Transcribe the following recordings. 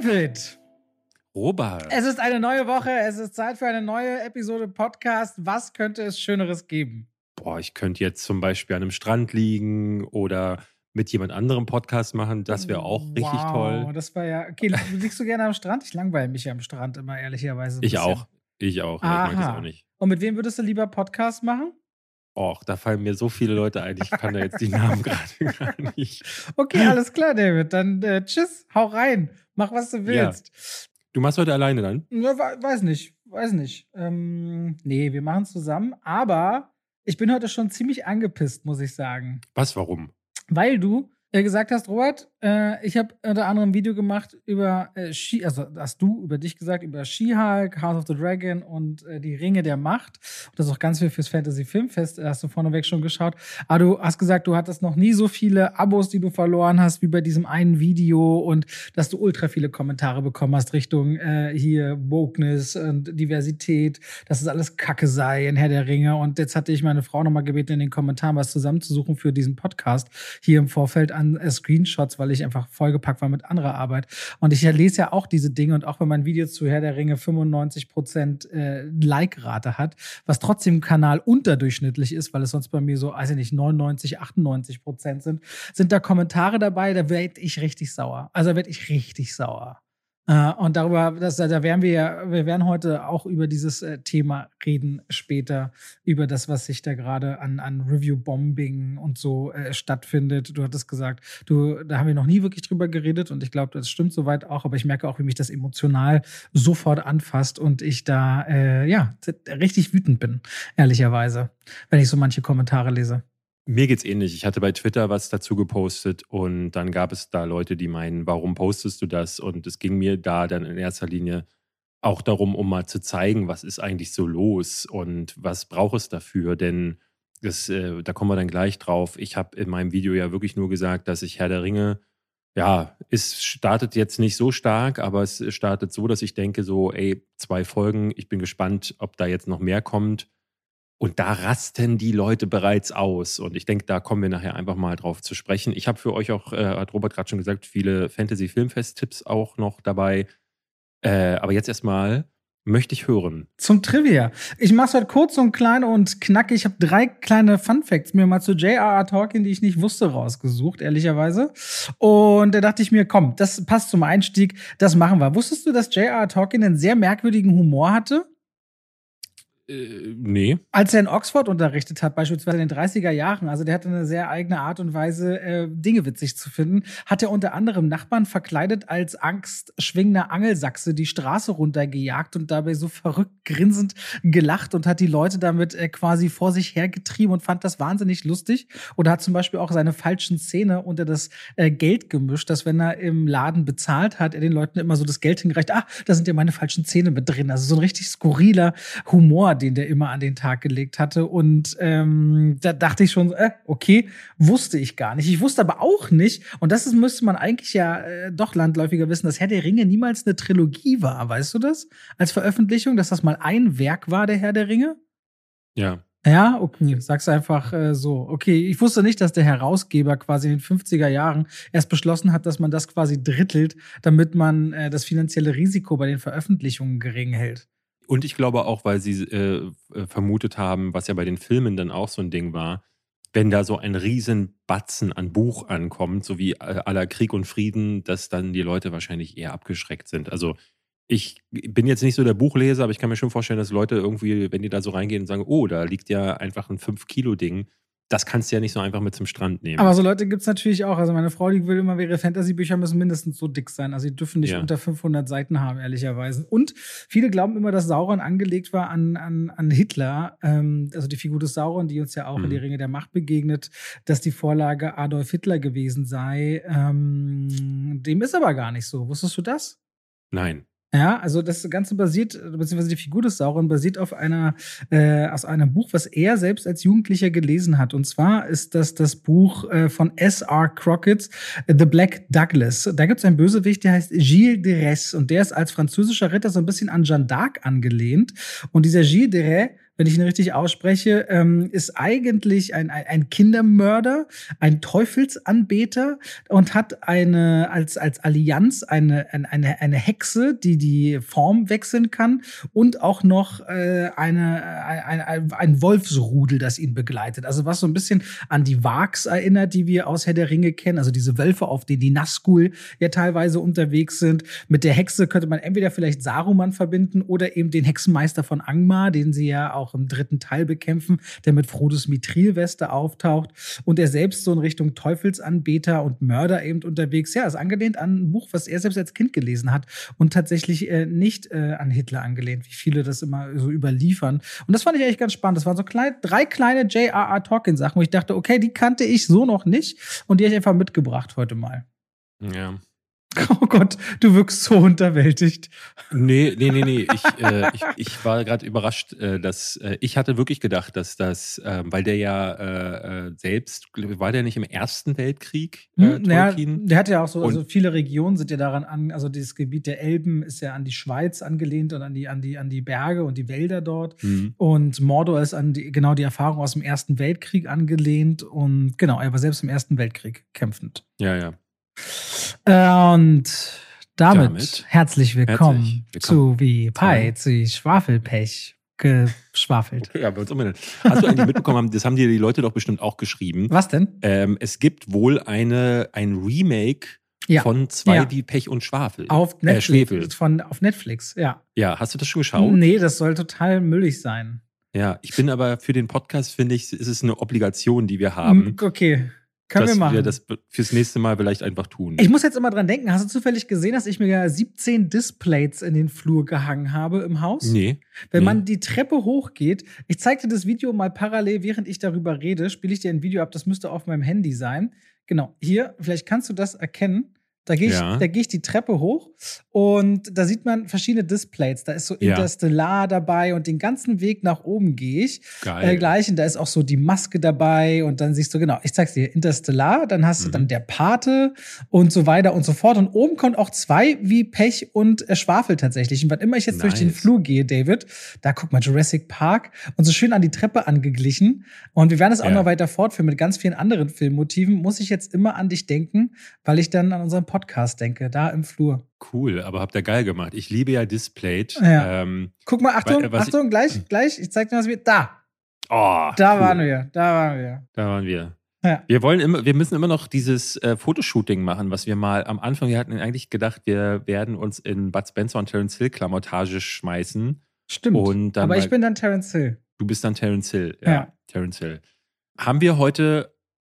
David! Robert. Es ist eine neue Woche, es ist Zeit für eine neue Episode Podcast. Was könnte es Schöneres geben? Boah, ich könnte jetzt zum Beispiel an einem Strand liegen oder mit jemand anderem Podcast machen. Das wäre auch wow, richtig toll. Das war ja. Okay, liegst du gerne am Strand? Ich langweile mich ja am Strand immer, ehrlicherweise. Ich auch. Ich auch. Ja, ich mag das auch nicht. Und mit wem würdest du lieber Podcast machen? Och, da fallen mir so viele Leute ein, ich kann da jetzt die Namen gerade gar nicht. Okay, alles klar, David. Dann äh, tschüss, hau rein, mach was du willst. Ja. Du machst heute alleine dann? Ja, weiß nicht, weiß nicht. Ähm, nee, wir machen zusammen, aber ich bin heute schon ziemlich angepisst, muss ich sagen. Was, warum? Weil du äh, gesagt hast, Robert, äh, ich habe unter anderem ein Video gemacht über äh, Ski, also hast du über dich gesagt, über She-Hulk, House of the Dragon und äh, die Ringe der Macht. Und das ist auch ganz viel fürs Fantasy Filmfest, äh, hast du vorneweg schon geschaut. Aber du hast gesagt, du hattest noch nie so viele Abos, die du verloren hast, wie bei diesem einen Video und dass du ultra viele Kommentare bekommen hast Richtung äh, hier Wokeness und Diversität, dass es alles Kacke sei in Herr der Ringe. Und jetzt hatte ich meine Frau nochmal gebeten, in den Kommentaren was zusammenzusuchen für diesen Podcast hier im Vorfeld an äh, Screenshots, weil ich einfach vollgepackt war mit anderer Arbeit. Und ich lese ja auch diese Dinge und auch wenn mein Video zu Herr der Ringe 95 Prozent äh, Like-Rate hat, was trotzdem Kanal unterdurchschnittlich ist, weil es sonst bei mir so, weiß ich nicht, 99, 98 Prozent sind, sind da Kommentare dabei, da werde ich richtig sauer. Also werde ich richtig sauer. Äh, und darüber, das, da werden wir ja, wir werden heute auch über dieses äh, Thema reden später, über das, was sich da gerade an, an Review-Bombing und so äh, stattfindet. Du hattest gesagt, du, da haben wir noch nie wirklich drüber geredet und ich glaube, das stimmt soweit auch, aber ich merke auch, wie mich das emotional sofort anfasst und ich da, äh, ja, richtig wütend bin, ehrlicherweise, wenn ich so manche Kommentare lese. Mir geht's ähnlich. Ich hatte bei Twitter was dazu gepostet und dann gab es da Leute, die meinen, warum postest du das? Und es ging mir da dann in erster Linie auch darum, um mal zu zeigen, was ist eigentlich so los und was braucht es dafür? Denn das, äh, da kommen wir dann gleich drauf. Ich habe in meinem Video ja wirklich nur gesagt, dass ich Herr der Ringe, ja, es startet jetzt nicht so stark, aber es startet so, dass ich denke, so, ey, zwei Folgen, ich bin gespannt, ob da jetzt noch mehr kommt. Und da rasten die Leute bereits aus. Und ich denke, da kommen wir nachher einfach mal drauf zu sprechen. Ich habe für euch auch, äh, hat Robert gerade schon gesagt, viele Fantasy-Filmfest-Tipps auch noch dabei. Äh, aber jetzt erstmal möchte ich hören. Zum Trivia. Ich mache es halt kurz und klein und knackig. Ich habe drei kleine Fun Facts mir mal zu J.R.R. Tolkien, die ich nicht wusste, rausgesucht, ehrlicherweise. Und da dachte ich mir, komm, das passt zum Einstieg, das machen wir. Wusstest du, dass J.R.R. Tolkien einen sehr merkwürdigen Humor hatte? Äh, nee. Als er in Oxford unterrichtet hat, beispielsweise in den 30er Jahren, also der hatte eine sehr eigene Art und Weise, äh, Dinge witzig zu finden, hat er unter anderem Nachbarn verkleidet als angstschwingender Angelsachse die Straße runtergejagt und dabei so verrückt grinsend gelacht und hat die Leute damit äh, quasi vor sich hergetrieben und fand das wahnsinnig lustig. Oder hat zum Beispiel auch seine falschen Szene unter das äh, Geld gemischt, dass wenn er im Laden bezahlt hat, er den Leuten immer so das Geld hingereicht, ah, da sind ja meine falschen Zähne mit drin. Also so ein richtig skurriler Humor, den der immer an den Tag gelegt hatte. Und ähm, da dachte ich schon, äh, okay, wusste ich gar nicht. Ich wusste aber auch nicht, und das ist, müsste man eigentlich ja äh, doch landläufiger wissen, dass Herr der Ringe niemals eine Trilogie war. Weißt du das? Als Veröffentlichung, dass das mal ein Werk war, der Herr der Ringe? Ja. Ja, okay, sag's einfach äh, so. Okay, ich wusste nicht, dass der Herausgeber quasi in den 50er Jahren erst beschlossen hat, dass man das quasi drittelt, damit man äh, das finanzielle Risiko bei den Veröffentlichungen gering hält. Und ich glaube auch, weil sie äh, äh, vermutet haben, was ja bei den Filmen dann auch so ein Ding war, wenn da so ein Riesenbatzen an Buch ankommt, so wie äh, aller Krieg und Frieden, dass dann die Leute wahrscheinlich eher abgeschreckt sind. Also ich bin jetzt nicht so der Buchleser, aber ich kann mir schon vorstellen, dass Leute irgendwie, wenn die da so reingehen und sagen, oh, da liegt ja einfach ein 5-Kilo-Ding, das kannst du ja nicht so einfach mit zum Strand nehmen. Aber so Leute gibt es natürlich auch. Also meine Frau, die will immer, ihre Fantasy-Bücher müssen mindestens so dick sein. Also sie dürfen nicht ja. unter 500 Seiten haben, ehrlicherweise. Und viele glauben immer, dass Sauron angelegt war an, an, an Hitler. Ähm, also die Figur des Sauron, die uns ja auch mhm. in die Ringe der Macht begegnet, dass die Vorlage Adolf Hitler gewesen sei. Ähm, dem ist aber gar nicht so. Wusstest du das? Nein. Ja, also das Ganze basiert, beziehungsweise die Figur des Sauron basiert auf einer, äh, aus einem Buch, was er selbst als Jugendlicher gelesen hat. Und zwar ist das das Buch äh, von S.R. Crockett, The Black Douglas. Da gibt es einen Bösewicht, der heißt Gilles de Res und der ist als französischer Ritter so ein bisschen an Jeanne d'Arc angelehnt. Und dieser Gilles de Res wenn ich ihn richtig ausspreche, ähm, ist eigentlich ein, ein, ein Kindermörder, ein Teufelsanbeter und hat eine als, als Allianz eine, eine, eine Hexe, die die Form wechseln kann und auch noch äh, eine, ein, ein, ein Wolfsrudel, das ihn begleitet. Also was so ein bisschen an die Wags erinnert, die wir aus Herr der Ringe kennen, also diese Wölfe, auf denen die Nazgul ja teilweise unterwegs sind. Mit der Hexe könnte man entweder vielleicht Saruman verbinden oder eben den Hexenmeister von Angmar, den sie ja auch im dritten Teil bekämpfen, der mit Frodos Mithrilweste auftaucht und er selbst so in Richtung Teufelsanbeter und Mörder eben unterwegs. Ja, ist angelehnt an ein Buch, was er selbst als Kind gelesen hat und tatsächlich äh, nicht äh, an Hitler angelehnt, wie viele das immer so überliefern. Und das fand ich eigentlich ganz spannend. Das waren so klein, drei kleine J.R.R. Tolkien-Sachen, wo ich dachte, okay, die kannte ich so noch nicht und die habe ich einfach mitgebracht heute mal. Ja. Oh Gott, du wirkst so unterwältigt. Nee, nee, nee, nee. Ich, äh, ich, ich war gerade überrascht, äh, dass äh, ich hatte wirklich gedacht, dass das, ähm, weil der ja äh, äh, selbst, war der nicht im Ersten Weltkrieg? Äh, hm, ja, der hat ja auch so, also viele Regionen sind ja daran an, also dieses Gebiet der Elben ist ja an die Schweiz angelehnt und an die, an die, an die Berge und die Wälder dort. Mhm. Und Mordor ist an die, genau die Erfahrung aus dem Ersten Weltkrieg angelehnt und genau, er war selbst im Ersten Weltkrieg kämpfend. Ja, ja. Und damit, damit herzlich, willkommen herzlich willkommen zu wie Pai, zu Schwafelpech geschwafelt. Okay, aber uns umbenannt. Hast du eigentlich mitbekommen, das haben dir die Leute doch bestimmt auch geschrieben. Was denn? Ähm, es gibt wohl eine, ein Remake ja. von zwei ja. wie Pech und Schwafel. Auf äh, Netflix. Äh, von, auf Netflix, ja. Ja, hast du das schon geschaut? Nee, das soll total müllig sein. Ja, ich bin aber für den Podcast, finde ich, ist es eine Obligation, die wir haben. Hm, okay. Können dass wir machen. wir das fürs nächste Mal vielleicht einfach tun. Ich muss jetzt immer dran denken, hast du zufällig gesehen, dass ich mir ja 17 Displays in den Flur gehangen habe im Haus? Nee. Wenn nee. man die Treppe hochgeht, ich zeig dir das Video mal parallel, während ich darüber rede, spiele ich dir ein Video ab, das müsste auf meinem Handy sein. Genau, hier, vielleicht kannst du das erkennen. Da gehe ich, ja. geh ich die Treppe hoch und da sieht man verschiedene Displays. Da ist so ja. Interstellar dabei und den ganzen Weg nach oben gehe ich. Geil. Äh, gleich. Und da ist auch so die Maske dabei und dann siehst du, genau, ich zeig's dir, Interstellar, dann hast mhm. du dann der Pate und so weiter und so fort. Und oben kommt auch zwei wie Pech und äh, Schwafel tatsächlich. Und wann immer ich jetzt nice. durch den Flur gehe, David, da guck mal, Jurassic Park und so schön an die Treppe angeglichen. Und wir werden es auch ja. noch weiter fortführen mit ganz vielen anderen Filmmotiven. Muss ich jetzt immer an dich denken, weil ich dann an unseren Podcast denke, da im Flur. Cool, aber habt ihr geil gemacht. Ich liebe ja Displayed. Ja. Ähm, Guck mal, Achtung, weil, Achtung, ich, gleich, gleich. Ich zeig dir, was wir. Da. Oh, da cool. waren wir, da waren wir. Da waren wir. Ja. Wir wollen immer, wir müssen immer noch dieses äh, Fotoshooting machen, was wir mal am Anfang, wir hatten eigentlich gedacht, wir werden uns in Bud Spencer und Terence Hill Klamottage schmeißen. Stimmt. Aber ich bin dann Terence Hill. Du bist dann Terence Hill, ja. ja. Terence Hill. Haben wir heute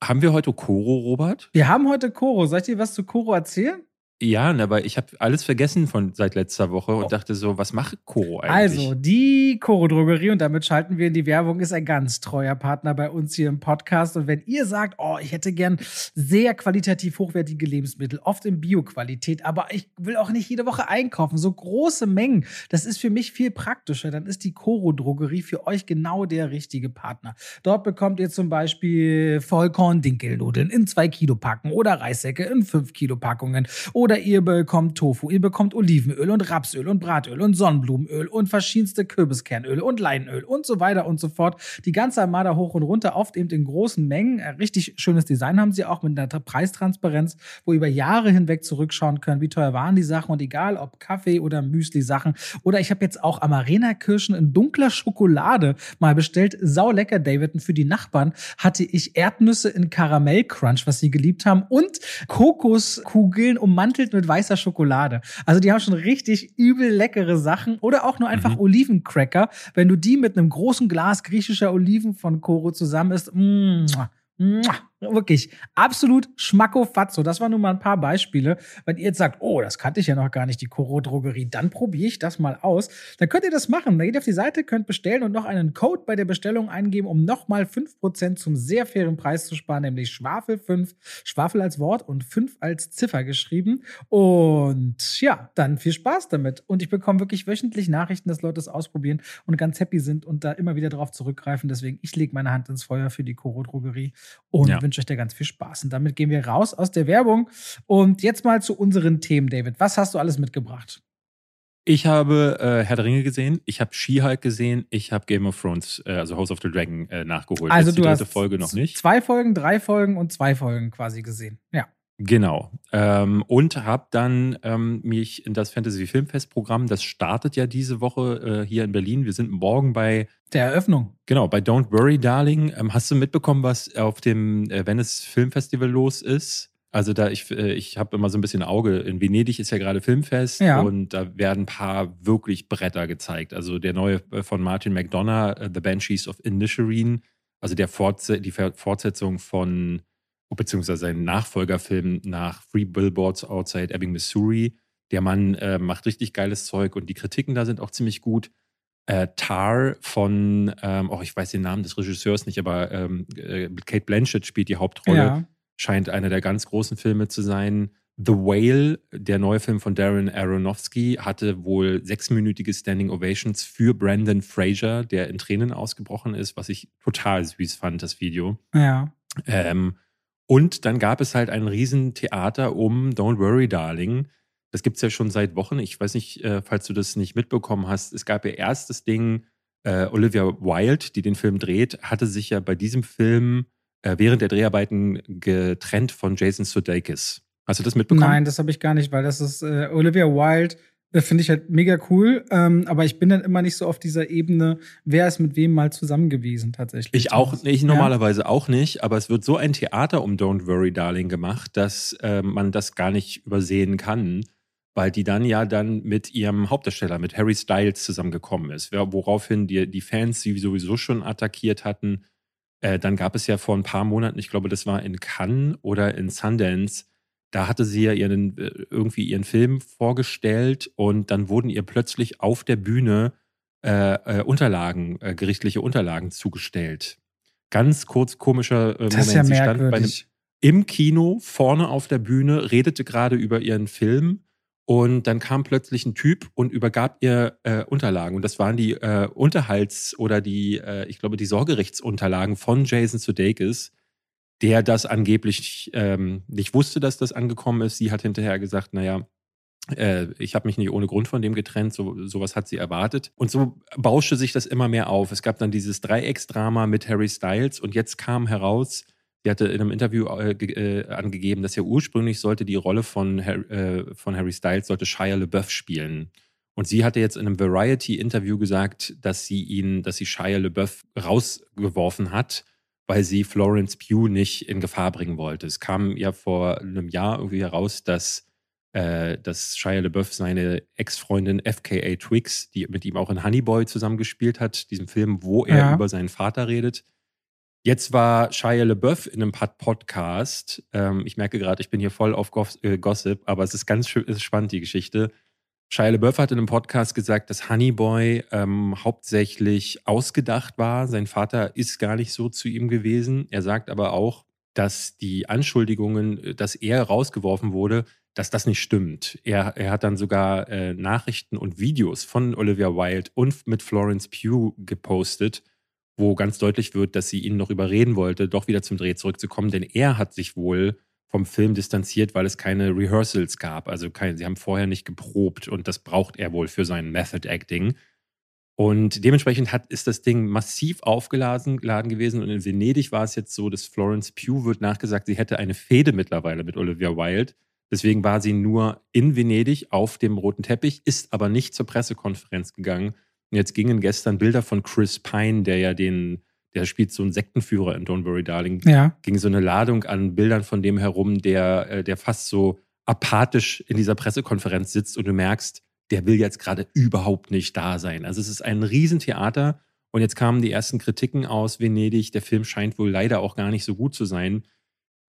haben wir heute Koro, Robert? Wir haben heute Koro. Soll ich dir was zu Koro erzählen? Ja, aber ich habe alles vergessen von seit letzter Woche und oh. dachte so, was macht Koro eigentlich? Also, die Koro Drogerie, und damit schalten wir in die Werbung, ist ein ganz treuer Partner bei uns hier im Podcast. Und wenn ihr sagt, oh, ich hätte gern sehr qualitativ hochwertige Lebensmittel, oft in Bio-Qualität, aber ich will auch nicht jede Woche einkaufen, so große Mengen, das ist für mich viel praktischer, dann ist die Koro Drogerie für euch genau der richtige Partner. Dort bekommt ihr zum Beispiel Vollkorn-Dinkelnudeln in zwei Kilo Packen oder Reissäcke in fünf Kilo Packungen oder oder ihr bekommt Tofu, ihr bekommt Olivenöl und Rapsöl und Bratöl und Sonnenblumenöl und verschiedenste Kürbiskernöle und Leinöl und so weiter und so fort. Die ganze Armada hoch und runter, oft eben in großen Mengen. Äh, richtig schönes Design haben sie auch mit einer Preistransparenz, wo ihr über Jahre hinweg zurückschauen könnt, wie teuer waren die Sachen und egal ob Kaffee oder Müsli-Sachen. Oder ich habe jetzt auch Amarena-Kirschen in dunkler Schokolade mal bestellt. Sau lecker, David. Und für die Nachbarn hatte ich Erdnüsse in Karamell-Crunch, was sie geliebt haben, und Kokoskugeln ummantelt gefüllt mit weißer Schokolade. Also die haben schon richtig übel leckere Sachen oder auch nur einfach mhm. Olivencracker. Wenn du die mit einem großen Glas griechischer Oliven von Koro zusammen isst, mmh, Wirklich absolut schmackofatzo. Das waren nur mal ein paar Beispiele. Wenn ihr jetzt sagt, oh, das kannte ich ja noch gar nicht, die Koro Drogerie, dann probiere ich das mal aus. Dann könnt ihr das machen. Da geht auf die Seite, könnt bestellen und noch einen Code bei der Bestellung eingeben, um nochmal 5% zum sehr fairen Preis zu sparen, nämlich Schwafel 5, Schwafel als Wort und 5 als Ziffer geschrieben. Und ja, dann viel Spaß damit. Und ich bekomme wirklich wöchentlich Nachrichten, dass Leute es ausprobieren und ganz happy sind und da immer wieder drauf zurückgreifen. Deswegen, ich lege meine Hand ins Feuer für die Koro Drogerie und ja. wünsche euch da ganz viel Spaß. Und damit gehen wir raus aus der Werbung. Und jetzt mal zu unseren Themen, David. Was hast du alles mitgebracht? Ich habe äh, Herr der Ringe gesehen, ich habe She-Hulk gesehen, ich habe Game of Thrones, äh, also House of the Dragon, äh, nachgeholt. Also Jetzt du die dritte hast Folge noch nicht. Zwei Folgen, drei Folgen und zwei Folgen quasi gesehen. Ja. Genau. Ähm, und habe dann ähm, mich in das Fantasy Filmfest Programm, das startet ja diese Woche äh, hier in Berlin. Wir sind morgen bei Der Eröffnung. Genau, bei Don't Worry Darling. Ähm, hast du mitbekommen, was auf dem äh, Venice Filmfestival los ist? Also da ich, äh, ich habe immer so ein bisschen Auge. In Venedig ist ja gerade Filmfest Ja. und da werden ein paar wirklich Bretter gezeigt. Also der neue äh, von Martin McDonough, äh, The Banshees of Inisherin, also der Fortse die Fortsetzung von, beziehungsweise sein Nachfolgerfilm nach Three Billboards Outside Ebbing, Missouri. Der Mann äh, macht richtig geiles Zeug und die Kritiken da sind auch ziemlich gut. Äh, Tar von, ähm, oh, ich weiß den Namen des Regisseurs nicht, aber ähm, äh, Kate Blanchett spielt die Hauptrolle Ja. scheint einer der ganz großen Filme zu sein. The Whale, der neue Film von Darren Aronofsky, hatte wohl sechsminütige Standing Ovations für Brandon Fraser, der in Tränen ausgebrochen ist, was ich total süß fand, das Video. Ja. Ähm, und dann gab es halt ein Riesentheater um Don't Worry, Darling. Das gibt es ja schon seit Wochen. Ich weiß nicht, äh, falls du das nicht mitbekommen hast. Es gab ja erst das Ding, äh, Olivia Wilde, die den Film dreht, hatte sich ja bei diesem Film äh, während der Dreharbeiten getrennt von Jason Sudeikis. Hast du das mitbekommen? Nein, das habe ich gar nicht, weil das ist äh, Olivia Wilde. Finde ich halt mega cool, ähm, aber ich bin dann immer nicht so auf dieser Ebene, wer ist mit wem mal zusammen gewesen tatsächlich. Ich auch, ich Ja. normalerweise auch nicht, aber es wird so ein Theater um Don't Worry Darling gemacht, dass äh, man das gar nicht übersehen kann, weil die dann ja dann mit ihrem Hauptdarsteller, mit Harry Styles zusammengekommen ist, woraufhin die, die Fans sie sowieso schon attackiert hatten. Äh, dann gab es ja vor ein paar Monaten, ich glaube, das war in Cannes oder in Sundance, da hatte sie ja ihren, äh, irgendwie ihren Film vorgestellt und dann wurden ihr plötzlich auf der Bühne äh, äh, Unterlagen, äh, gerichtliche Unterlagen zugestellt. Ganz kurz komischer äh, Das ist ja Moment. Sie stand bei einem, merkwürdig. im Kino vorne auf der Bühne, redete gerade über ihren Film und dann kam plötzlich ein Typ und übergab ihr äh, Unterlagen. Und das waren die äh, Unterhalts- oder die, äh, ich glaube, die Sorgerechtsunterlagen von Jason Sudeikis, der das angeblich ähm, nicht wusste, dass das angekommen ist. Sie hat hinterher gesagt, naja, äh, ich habe mich nicht ohne Grund von dem getrennt, so, sowas hat sie erwartet. Und so bauschte sich das immer mehr auf. Es gab dann dieses Dreiecksdrama mit Harry Styles und jetzt kam heraus, sie hatte in einem Interview äh, äh, angegeben, dass ja ursprünglich sollte die Rolle von, Har äh, von Harry Styles sollte Shia LaBeouf spielen. Und sie hatte jetzt in einem Variety-Interview gesagt, dass sie ihn, dass sie Shia LaBeouf rausgeworfen hat, weil sie Florence Pugh nicht in Gefahr bringen wollte. Es kam ja vor einem Jahr irgendwie heraus, dass, äh, dass Shia LaBeouf seine Ex-Freundin FKA Twix, die mit ihm auch in Honey Boy zusammengespielt hat, diesem Film, wo er Ja. über seinen Vater redet. Jetzt war Shia LaBeouf in einem Pod- Podcast. Ähm, ich merke gerade, ich bin hier voll auf äh, Gossip, aber es ist ganz schön, es ist spannend, die Geschichte. Shia LaBeouf hat in einem Podcast gesagt, dass Honey Boy ähm, hauptsächlich ausgedacht war. Sein Vater ist gar nicht so zu ihm gewesen. Er sagt aber auch, dass die Anschuldigungen, äh, dass er rausgeworfen wurde, dass das nicht stimmt. Er, er hat dann sogar äh, Nachrichten und Videos von Olivia Wilde und mit Florence Pugh gepostet, wo ganz deutlich wird, dass sie ihn noch überreden wollte, doch wieder zum Dreh zurückzukommen, denn er hat sich wohl vom Film distanziert, weil es keine Rehearsals gab. Also kein, sie haben vorher nicht geprobt und das braucht er wohl für sein Method Acting. Und dementsprechend hat, ist das Ding massiv aufgeladen geladen gewesen. Und in Venedig war es jetzt so, dass Florence Pugh wird nachgesagt, sie hätte eine Fehde mittlerweile mit Olivia Wilde. Deswegen war sie nur in Venedig auf dem roten Teppich, ist aber nicht zur Pressekonferenz gegangen. Und jetzt gingen gestern Bilder von Chris Pine, der ja den, der spielt so einen Sektenführer in Don't Worry Darling, Ja. ging so eine Ladung an Bildern von dem herum, der, äh, der fast so apathisch in dieser Pressekonferenz sitzt und du merkst, der will jetzt gerade überhaupt nicht da sein. Also es ist ein Riesentheater und jetzt kamen die ersten Kritiken aus Venedig. Der Film scheint wohl leider auch gar nicht so gut zu sein.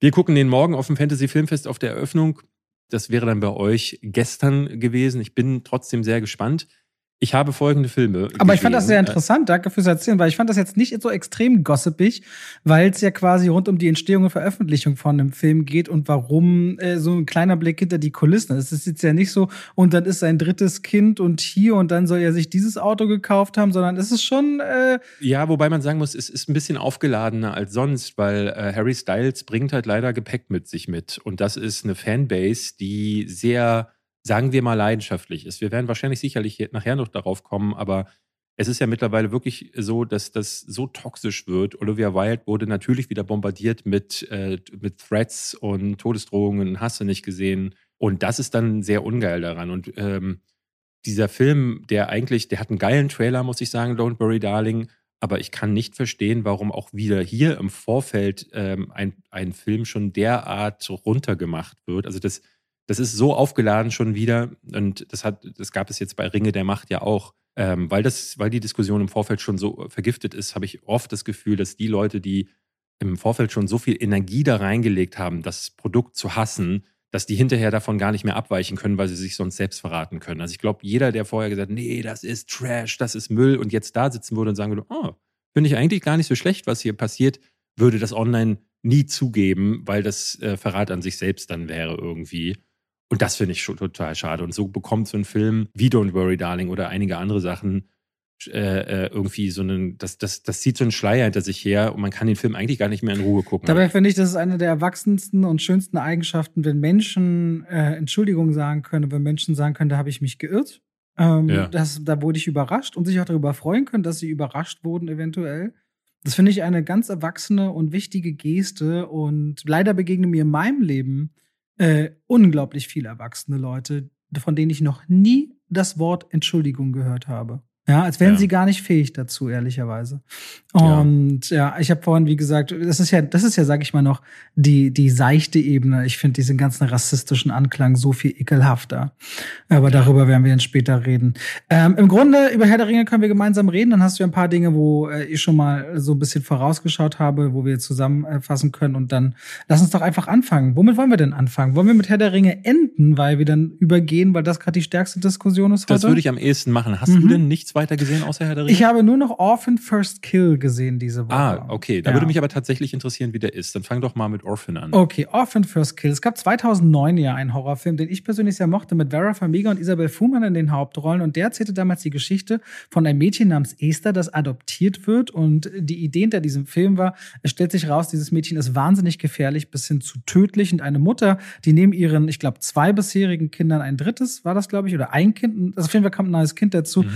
Wir gucken den morgen auf dem Fantasy Filmfest auf der Eröffnung. Das wäre dann bei euch gestern gewesen. Ich bin trotzdem sehr gespannt. Ich habe folgende Filme. Aber ich fand das sehr gesehen. interessant, danke fürs Erzählen, weil ich fand das jetzt nicht so extrem gossipig, weil es ja quasi rund um die Entstehung und Veröffentlichung von einem Film geht und warum äh, so ein kleiner Blick hinter die Kulissen. Es ist jetzt ja nicht so, und dann ist sein drittes Kind und hier und dann soll er sich dieses Auto gekauft haben, sondern es ist schon, äh, Ja, wobei man sagen muss, es ist ein bisschen aufgeladener als sonst, weil äh, Harry Styles bringt halt leider Gepäck mit sich mit. Und das ist eine Fanbase, die sehr sagen wir mal, leidenschaftlich ist. Wir werden wahrscheinlich sicherlich nachher noch darauf kommen, aber es ist ja mittlerweile wirklich so, dass das so toxisch wird. Olivia Wilde wurde natürlich wieder bombardiert mit, äh, mit Threats und Todesdrohungen, hast du nicht gesehen. Und das ist dann sehr ungeil daran. Und ähm, dieser Film, der eigentlich, der hat einen geilen Trailer, muss ich sagen, Don't Worry Darling. Aber ich kann nicht verstehen, warum auch wieder hier im Vorfeld ähm, ein, ein Film schon derart runtergemacht wird. Also das, das ist so aufgeladen schon wieder. Und das hat, das gab es jetzt bei Ringe der Macht ja auch ähm, weil, das, weil die Diskussion im Vorfeld schon so vergiftet ist, habe ich oft das Gefühl, dass die Leute, die im Vorfeld schon so viel Energie da reingelegt haben, das Produkt zu hassen, dass die hinterher davon gar nicht mehr abweichen können, weil sie sich sonst selbst verraten können. Also ich glaube, jeder, der vorher gesagt hat, nee, das ist Trash, das ist Müll und jetzt da sitzen würde und sagen würde, oh, finde ich eigentlich gar nicht so schlecht, was hier passiert, würde das online nie zugeben, weil das äh, Verrat an sich selbst dann wäre irgendwie. Und das finde ich schon total schade. Und so bekommt so ein Film wie Don't Worry Darling oder einige andere Sachen äh, äh, irgendwie so einen, das, das, das zieht so einen Schleier hinter sich her und man kann den Film eigentlich gar nicht mehr in Ruhe gucken. Dabei finde ich, das ist eine der erwachsensten und schönsten Eigenschaften, wenn Menschen äh, Entschuldigung sagen können, wenn Menschen sagen können, da habe ich mich geirrt. Ähm, ja. das, da wurde ich überrascht und sich auch darüber freuen können, dass sie überrascht wurden, eventuell. Das finde ich eine ganz erwachsene und wichtige Geste und leider begegnen mir in meinem Leben äh, unglaublich viele erwachsene Leute, von denen ich noch nie das Wort Entschuldigung gehört habe. Ja, als wären ja. sie gar nicht fähig dazu, ehrlicherweise. Und ja, ja ich habe vorhin, wie gesagt, das ist ja, das ist ja, sag ich mal noch, die, die seichte Ebene. Ich finde diesen ganzen rassistischen Anklang so viel ekelhafter. Aber darüber werden wir dann später reden. Ähm, Im Grunde, über Herr der Ringe können wir gemeinsam reden. Dann hast du ja ein paar Dinge, wo äh, ich schon mal so ein bisschen vorausgeschaut habe, wo wir zusammenfassen können. Und dann lass uns doch einfach anfangen. Womit wollen wir denn anfangen? Wollen wir mit Herr der Ringe enden, weil wir dann übergehen, weil das gerade die stärkste Diskussion ist heute? Das würde ich am ehesten machen. Hast mhm. du denn nichts weiter gesehen außer Herr der Ringe? Ich habe nur noch Orphan First Kill gesehen diese Woche. Ah, okay. Da ja. würde mich aber tatsächlich interessieren, wie der ist. Dann fang doch mal mit Orphan an. Okay, Orphan First Kill. Es gab 2009 ja einen Horrorfilm, den ich persönlich sehr mochte, mit Vera Farmiga und Isabel Fuhrmann in den Hauptrollen. Und der erzählte damals die Geschichte von einem Mädchen namens Esther, das adoptiert wird. Und die Idee hinter diesem Film war, es stellt sich raus, dieses Mädchen ist wahnsinnig gefährlich bis hin zu tödlich. Und eine Mutter, die neben ihren, ich glaube, zwei bisherigen Kindern ein drittes, war das, glaube ich, oder ein Kind, also auf jeden Fall kam ein neues Kind dazu, mhm.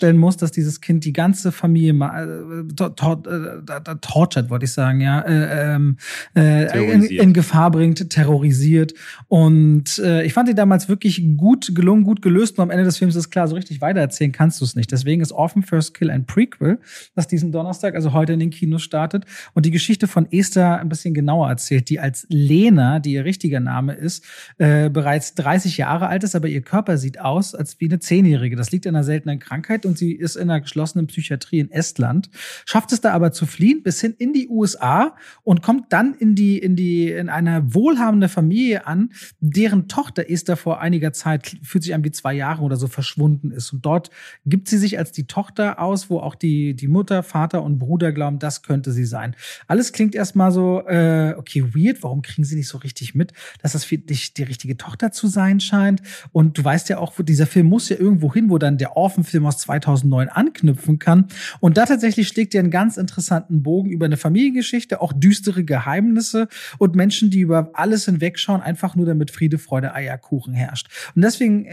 Feststellen muss, dass dieses Kind die ganze Familie äh, äh, tortured, wollte ich sagen, ja, äh, ähm, äh, in, in, Gefahr bringt, terrorisiert. Und äh, ich fand die damals wirklich gut gelungen, gut gelöst. Und am Ende des Films ist klar, so richtig weitererzählen kannst du es nicht. Deswegen ist Orphan First Kill ein Prequel, das diesen Donnerstag, also heute in den Kinos startet und die Geschichte von Esther ein bisschen genauer erzählt, die als Lena, die ihr richtiger Name ist, äh, bereits 30 Jahre alt ist, aber ihr Körper sieht aus als wie eine Zehnjährige. Das liegt an einer seltenen Krankheit und sie ist in einer geschlossenen Psychiatrie in Estland, schafft es da aber zu fliehen bis hin in die USA und kommt dann in die, in die, in eine wohlhabende Familie an, deren Tochter Esther vor einiger Zeit, fühlt sich an wie zwei Jahre oder so verschwunden ist. Und dort gibt sie sich als die Tochter aus, wo auch die, die Mutter, Vater und Bruder glauben, das könnte sie sein. Alles klingt erstmal so, äh, okay, weird, warum kriegen sie nicht so richtig mit, dass das für dich die richtige Tochter zu sein scheint? Und du weißt ja auch, dieser Film muss ja irgendwo hin, wo dann der Orphan-Film aus 2009 anknüpfen kann. Und da tatsächlich schlägt er einen ganz interessanten Bogen über eine Familiengeschichte, auch düstere Geheimnisse und Menschen, die über alles hinwegschauen, einfach nur damit Friede, Freude, Eierkuchen herrscht. Und deswegen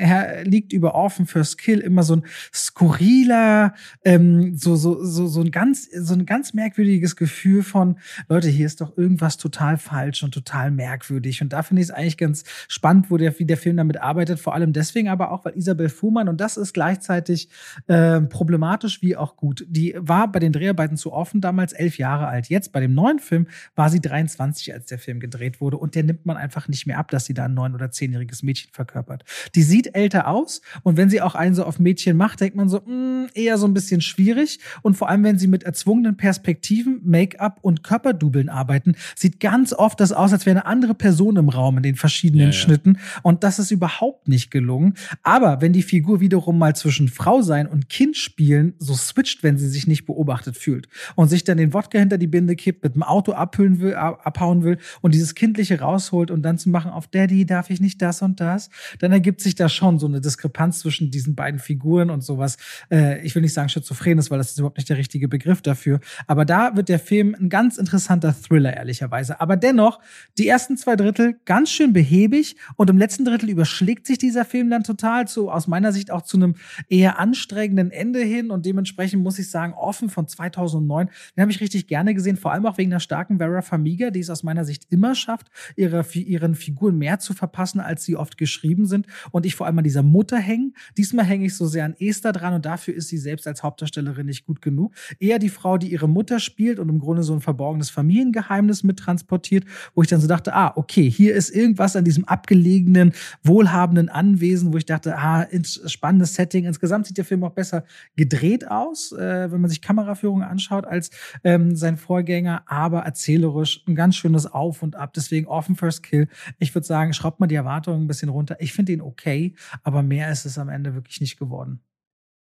liegt über Orphan First Kill immer so ein skurriler, ähm, so, so, so, so ein ganz, so ein ganz merkwürdiges Gefühl von, Leute, hier ist doch irgendwas total falsch und total merkwürdig. Und da finde ich es eigentlich ganz spannend, wo der, wie der Film damit arbeitet. Vor allem deswegen aber auch, weil Isabel Fuhrmann, und das ist gleichzeitig äh, problematisch wie auch gut. Die war bei den Dreharbeiten zu offen damals elf Jahre alt. Jetzt bei dem neuen Film war sie 23, als der Film gedreht wurde. Und der nimmt man einfach nicht mehr ab, dass sie da ein neun- oder zehnjähriges Mädchen verkörpert. Die sieht älter aus. Und wenn sie auch einen so auf Mädchen macht, denkt man so, mh, mm, eher so ein bisschen schwierig. Und vor allem, wenn sie mit erzwungenen Perspektiven, Make-up und Körperdubeln arbeiten, sieht ganz oft das aus, als wäre eine andere Person im Raum in den verschiedenen ja, ja. Schnitten. Und das ist überhaupt nicht gelungen. Aber wenn die Figur wiederum mal zwischen Frau sein und ein Kind spielen so switcht, wenn sie sich nicht beobachtet fühlt und sich dann den Wodka hinter die Binde kippt, mit dem Auto abhüllen will, abhauen will und dieses Kindliche rausholt und dann zu machen, auf Daddy darf ich nicht das und das, dann ergibt sich da schon so eine Diskrepanz zwischen diesen beiden Figuren und sowas. Äh, ich will nicht sagen Schizophrenes, weil das ist überhaupt nicht der richtige Begriff dafür. Aber da wird der Film ein ganz interessanter Thriller, ehrlicherweise. Aber dennoch, die ersten zwei Drittel ganz schön behäbig und im letzten Drittel überschlägt sich dieser Film dann total zu, aus meiner Sicht auch zu einem eher anstrengenden Ende hin und dementsprechend muss ich sagen, offen von 2009, den habe ich richtig gerne gesehen, vor allem auch wegen der starken Vera Famiga, die es aus meiner Sicht immer schafft, ihre, ihren Figuren mehr zu verpassen, als sie oft geschrieben sind und ich vor allem an dieser Mutter hängen. Diesmal hänge ich so sehr an Esther dran und dafür ist sie selbst als Hauptdarstellerin nicht gut genug. Eher die Frau, die ihre Mutter spielt und im Grunde so ein verborgenes Familiengeheimnis mittransportiert, wo ich dann so dachte, ah, okay, hier ist irgendwas an diesem abgelegenen, wohlhabenden Anwesen, wo ich dachte, ah, spannendes Setting. Insgesamt sieht der Film auch besser gedreht aus, äh, wenn man sich Kameraführung anschaut, als ähm, sein Vorgänger, aber erzählerisch ein ganz schönes Auf und Ab. Deswegen offen First Kill. Ich würde sagen, schraubt mal die Erwartungen ein bisschen runter. Ich finde ihn okay, aber mehr ist es am Ende wirklich nicht geworden.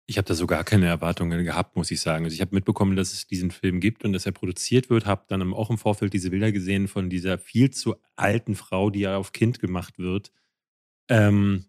Ich habe da so gar keine Erwartungen gehabt, muss ich sagen. Also ich habe mitbekommen, dass es diesen Film gibt und dass er produziert wird, habe dann auch im Vorfeld diese Bilder gesehen von dieser viel zu alten Frau, die ja auf Kind gemacht wird. Ähm,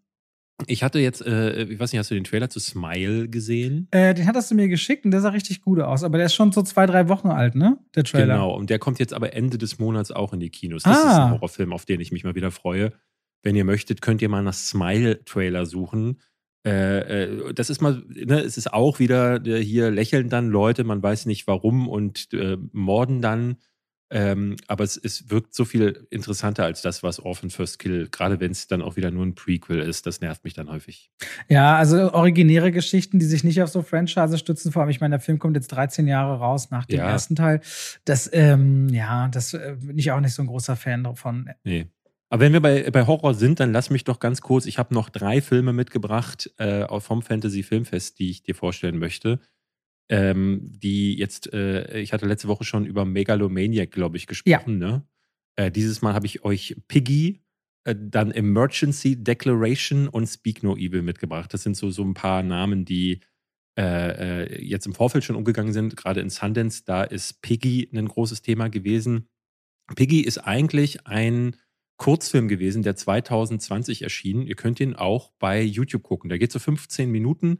ich hatte jetzt, äh, ich weiß nicht, hast du den Trailer zu Smile gesehen? Äh, den hattest du mir geschickt und der sah richtig gut aus. Aber der ist schon so zwei, drei Wochen alt, ne? Der Trailer. Genau, und der kommt jetzt aber Ende des Monats auch in die Kinos. Das ah. ist ein Horrorfilm, auf den ich mich mal wieder freue. Wenn ihr möchtet, könnt ihr mal nach Smile-Trailer suchen. Äh, äh, das ist mal, ne, es ist auch wieder äh, hier lächeln dann Leute, man weiß nicht warum und äh, morden dann. Ähm, aber es, es wirkt so viel interessanter als das, was Orphan First Kill, gerade wenn es dann auch wieder nur ein Prequel ist. Das nervt mich dann häufig. Ja, also originäre Geschichten, die sich nicht auf so Franchise stützen, vor allem, ich meine, der Film kommt jetzt 13 Jahre raus nach dem ja. ersten Teil. Das, ähm, ja, das äh, bin ich auch nicht so ein großer Fan davon. Nee. Aber wenn wir bei, bei Horror sind, dann lass mich doch ganz kurz. Ich habe noch drei Filme mitgebracht äh, vom Fantasy Filmfest, die ich dir vorstellen möchte ähm, die jetzt, äh, ich hatte letzte Woche schon über Megalomaniac, glaube ich, gesprochen. Ja. Ne? Äh, dieses Mal habe ich euch Piggy, äh, dann Emergency Declaration und Speak No Evil mitgebracht. Das sind so, so ein paar Namen, die äh, äh, jetzt im Vorfeld schon umgegangen sind. Gerade in Sundance, da ist Piggy ein großes Thema gewesen. Piggy ist eigentlich ein Kurzfilm gewesen, der 2020 erschien. Ihr könnt ihn auch bei YouTube gucken. Der geht so 15 Minuten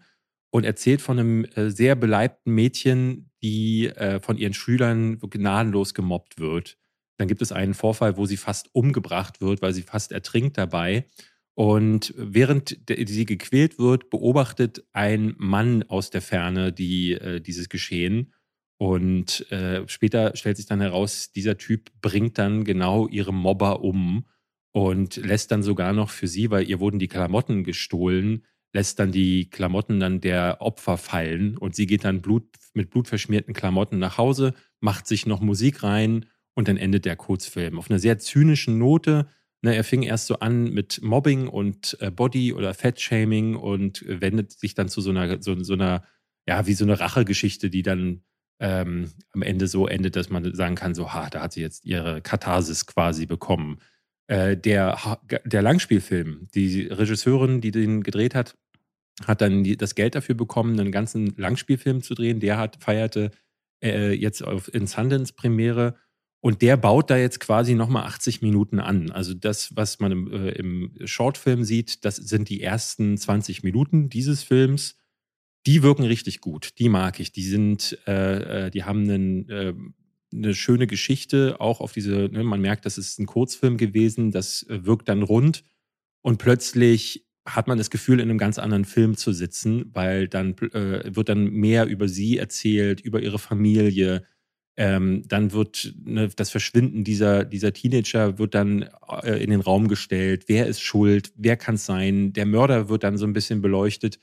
und erzählt von einem äh, sehr beleibten Mädchen, die äh, von ihren Schülern gnadenlos gemobbt wird. Dann gibt es einen Vorfall, wo sie fast umgebracht wird, weil sie fast ertrinkt dabei. Und während sie gequält wird, beobachtet ein Mann aus der Ferne die, äh, dieses Geschehen. Und später stellt sich dann heraus, dieser Typ bringt dann genau ihre Mobber um und lässt dann sogar noch für sie, weil ihr wurden die Klamotten gestohlen, lässt dann die Klamotten dann der Opfer fallen und sie geht dann Blut, mit blutverschmierten Klamotten nach Hause, macht sich noch Musik rein und dann endet der Kurzfilm auf einer sehr zynischen Note. Ne, er fing erst so an mit Mobbing und äh, Body- oder Fettshaming und wendet sich dann zu so einer, so, so einer, ja, wie so eine Rachegeschichte, die dann ähm, am Ende so endet, dass man sagen kann, so, ha, da hat sie jetzt ihre Katharsis quasi bekommen. Äh, der, der Langspielfilm, die Regisseurin, die den gedreht hat, hat dann die, das Geld dafür bekommen, einen ganzen Langspielfilm zu drehen. Der hat, feierte äh, jetzt auf, in Sundance Premiere und der baut da jetzt quasi nochmal 80 Minuten an. Also das, was man im, äh, im Shortfilm sieht, das sind die ersten 20 Minuten dieses Films. Die wirken richtig gut. Die mag ich. Die sind, äh, äh die haben einen, äh, eine schöne Geschichte, auch auf diese, ne, man merkt, das ist ein Kurzfilm gewesen, das äh, wirkt dann rund und plötzlich hat man das Gefühl, in einem ganz anderen Film zu sitzen, weil dann äh, wird dann mehr über sie erzählt, über ihre Familie. Ähm, dann wird ne, das Verschwinden dieser, dieser Teenager wird dann äh, in den Raum gestellt. Wer ist schuld? Wer kann es sein? Der Mörder wird dann so ein bisschen beleuchtet.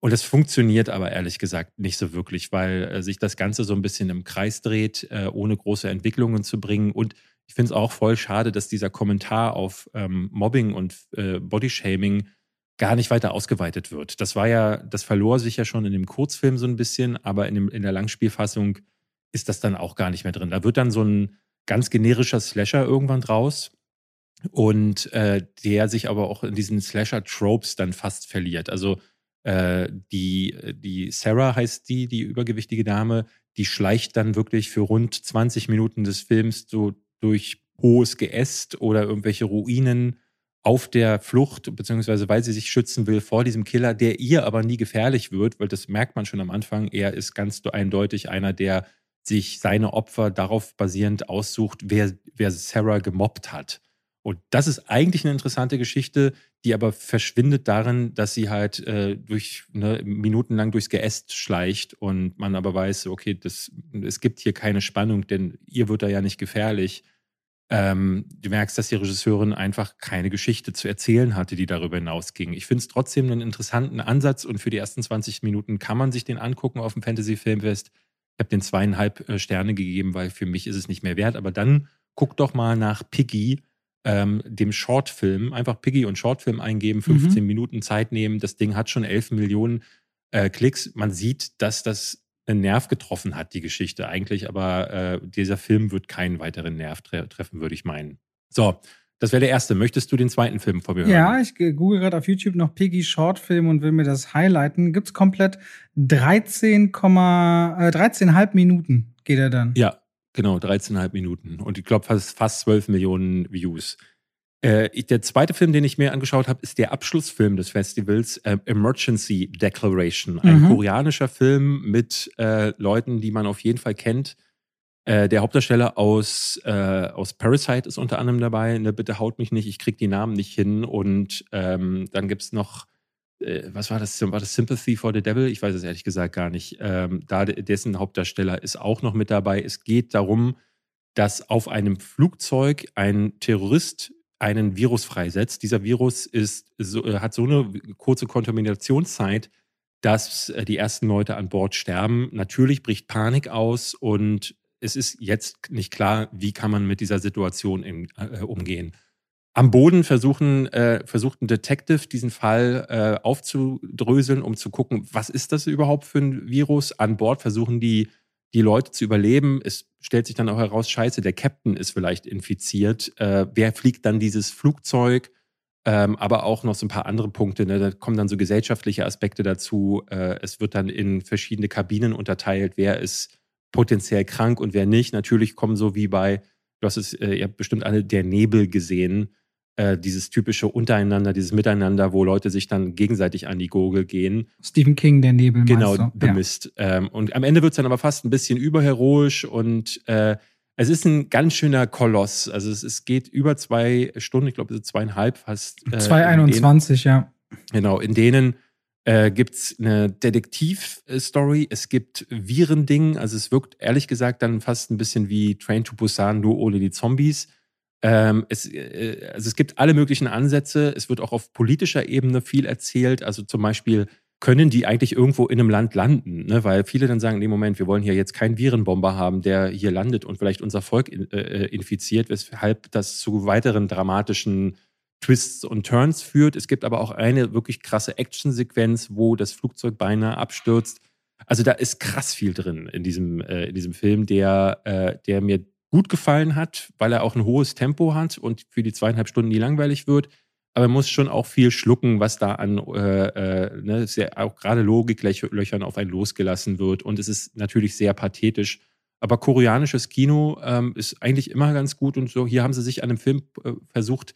Und es funktioniert aber ehrlich gesagt nicht so wirklich, weil äh, sich das Ganze so ein bisschen im Kreis dreht, äh, ohne große Entwicklungen zu bringen. Und ich finde es auch voll schade, dass dieser Kommentar auf ähm, Mobbing und äh, Bodyshaming gar nicht weiter ausgeweitet wird. Das war ja, das verlor sich ja schon in dem Kurzfilm so ein bisschen, aber in, dem, in der Langspielfassung ist das dann auch gar nicht mehr drin. Da wird dann so ein ganz generischer Slasher irgendwann draus und äh, der sich aber auch in diesen Slasher-Tropes dann fast verliert. Also Äh, die, die Sarah heißt die, die übergewichtige Dame, die schleicht dann wirklich für rund 20 Minuten des Films so durch hohes Geäst oder irgendwelche Ruinen auf der Flucht, beziehungsweise weil sie sich schützen will vor diesem Killer, der ihr aber nie gefährlich wird, weil das merkt man schon am Anfang. Er ist ganz eindeutig einer, der sich seine Opfer darauf basierend aussucht, wer, wer Sarah gemobbt hat. Und das ist eigentlich eine interessante Geschichte, die aber verschwindet darin, dass sie halt äh, durch ne, minutenlang durchs Geäst schleicht und man aber weiß, okay, das, es gibt hier keine Spannung, denn ihr wird da ja nicht gefährlich. Ähm, du merkst, dass die Regisseurin einfach keine Geschichte zu erzählen hatte, die darüber hinausging. Ich finde es trotzdem einen interessanten Ansatz und für die ersten 20 Minuten kann man sich den angucken auf dem Fantasy Filmfest. Ich habe den zweieinhalb äh, Sterne gegeben, weil für mich ist es nicht mehr wert. Aber dann guck doch mal nach Piggy ähm, dem Shortfilm, einfach Piggy und Shortfilm eingeben, 15 mhm. Minuten Zeit nehmen. Das Ding hat schon 11 Millionen äh, Klicks. Man sieht, dass das einen Nerv getroffen hat, die Geschichte eigentlich, aber äh, dieser Film wird keinen weiteren Nerv tre treffen, würde ich meinen. So, das wäre der erste. Möchtest du den zweiten Film vor mir hören? Ja, ich google gerade auf YouTube noch Piggy Shortfilm und will mir das highlighten. Gibt es komplett 13, äh, 13,5 Minuten geht er dann. Ja, Genau, 13,5 Minuten. Und ich glaube fast, fast 12 Millionen Views. Äh, der zweite Film, den ich mir angeschaut habe, ist der Abschlussfilm des Festivals, äh, Emergency Declaration. Ein mhm. koreanischer Film mit äh, Leuten, die man auf jeden Fall kennt. Äh, der Hauptdarsteller aus, äh, aus Parasite ist unter anderem dabei. Ne, bitte haut mich nicht, ich krieg die Namen nicht hin. Und ähm, dann gibt es noch äh, was war das? War das Sympathy for the Devil? Ich weiß es ehrlich gesagt gar nicht. Ähm, da dessen Hauptdarsteller ist auch noch mit dabei. Es geht darum, dass auf einem Flugzeug ein Terrorist einen Virus freisetzt. Dieser Virus ist, so, äh, hat so eine kurze Kontaminationszeit, dass äh, die ersten Leute an Bord sterben. Natürlich bricht Panik aus und es ist jetzt nicht klar, wie kann man mit dieser Situation in, äh, umgehen. Am Boden versuchen, äh, versucht ein Detective diesen Fall äh, aufzudröseln, um zu gucken, was ist das überhaupt für ein Virus. An Bord versuchen die, die Leute zu überleben. Es stellt sich dann auch heraus, scheiße, der Captain ist vielleicht infiziert. Äh, wer fliegt dann dieses Flugzeug? Ähm, aber auch noch so ein paar andere Punkte. Ne? Da kommen dann so gesellschaftliche Aspekte dazu. Äh, es wird dann in verschiedene Kabinen unterteilt, wer ist potenziell krank und wer nicht. Natürlich kommen so wie bei, du hast es, äh, ihr habt bestimmt alle der Nebel gesehen äh, dieses typische Untereinander, dieses Miteinander, wo Leute sich dann gegenseitig an die Gurgel gehen. Stephen King, der Nebel. Genau, The ja. Ähm, und am Ende wird es dann aber fast ein bisschen überheroisch und äh, es ist ein ganz schöner Koloss. Also es, es geht über zwei Stunden, ich glaube, zweieinhalb fast. Äh, 2,21, ja. Genau, in denen äh, gibt es eine Detektiv-Story, es gibt Virending, also es wirkt ehrlich gesagt dann fast ein bisschen wie Train to Busan, nur ohne die Zombies. Ähm, es, äh, also es gibt alle möglichen Ansätze. Es wird auch auf politischer Ebene viel erzählt. Also zum Beispiel, können die eigentlich irgendwo in einem Land landen? Ne? Weil viele dann sagen, nee, Moment, wir wollen hier jetzt keinen Virenbomber haben, der hier landet und vielleicht unser Volk in, äh, äh, infiziert, weshalb das zu weiteren dramatischen Twists und Turns führt. Es gibt aber auch eine wirklich krasse Actionsequenz, wo das Flugzeug beinahe abstürzt. Also da ist krass viel drin in diesem, äh, in diesem Film, der, äh, der mir gut gefallen hat, weil er auch ein hohes Tempo hat und für die zweieinhalb Stunden nie langweilig wird. Aber er muss schon auch viel schlucken, was da an äh, äh, ne, sehr, auch gerade Logiklöchern auf einen losgelassen wird. Und es ist natürlich sehr pathetisch. Aber koreanisches Kino ähm, ist eigentlich immer ganz gut und so. Hier haben sie sich an einem Film äh, versucht.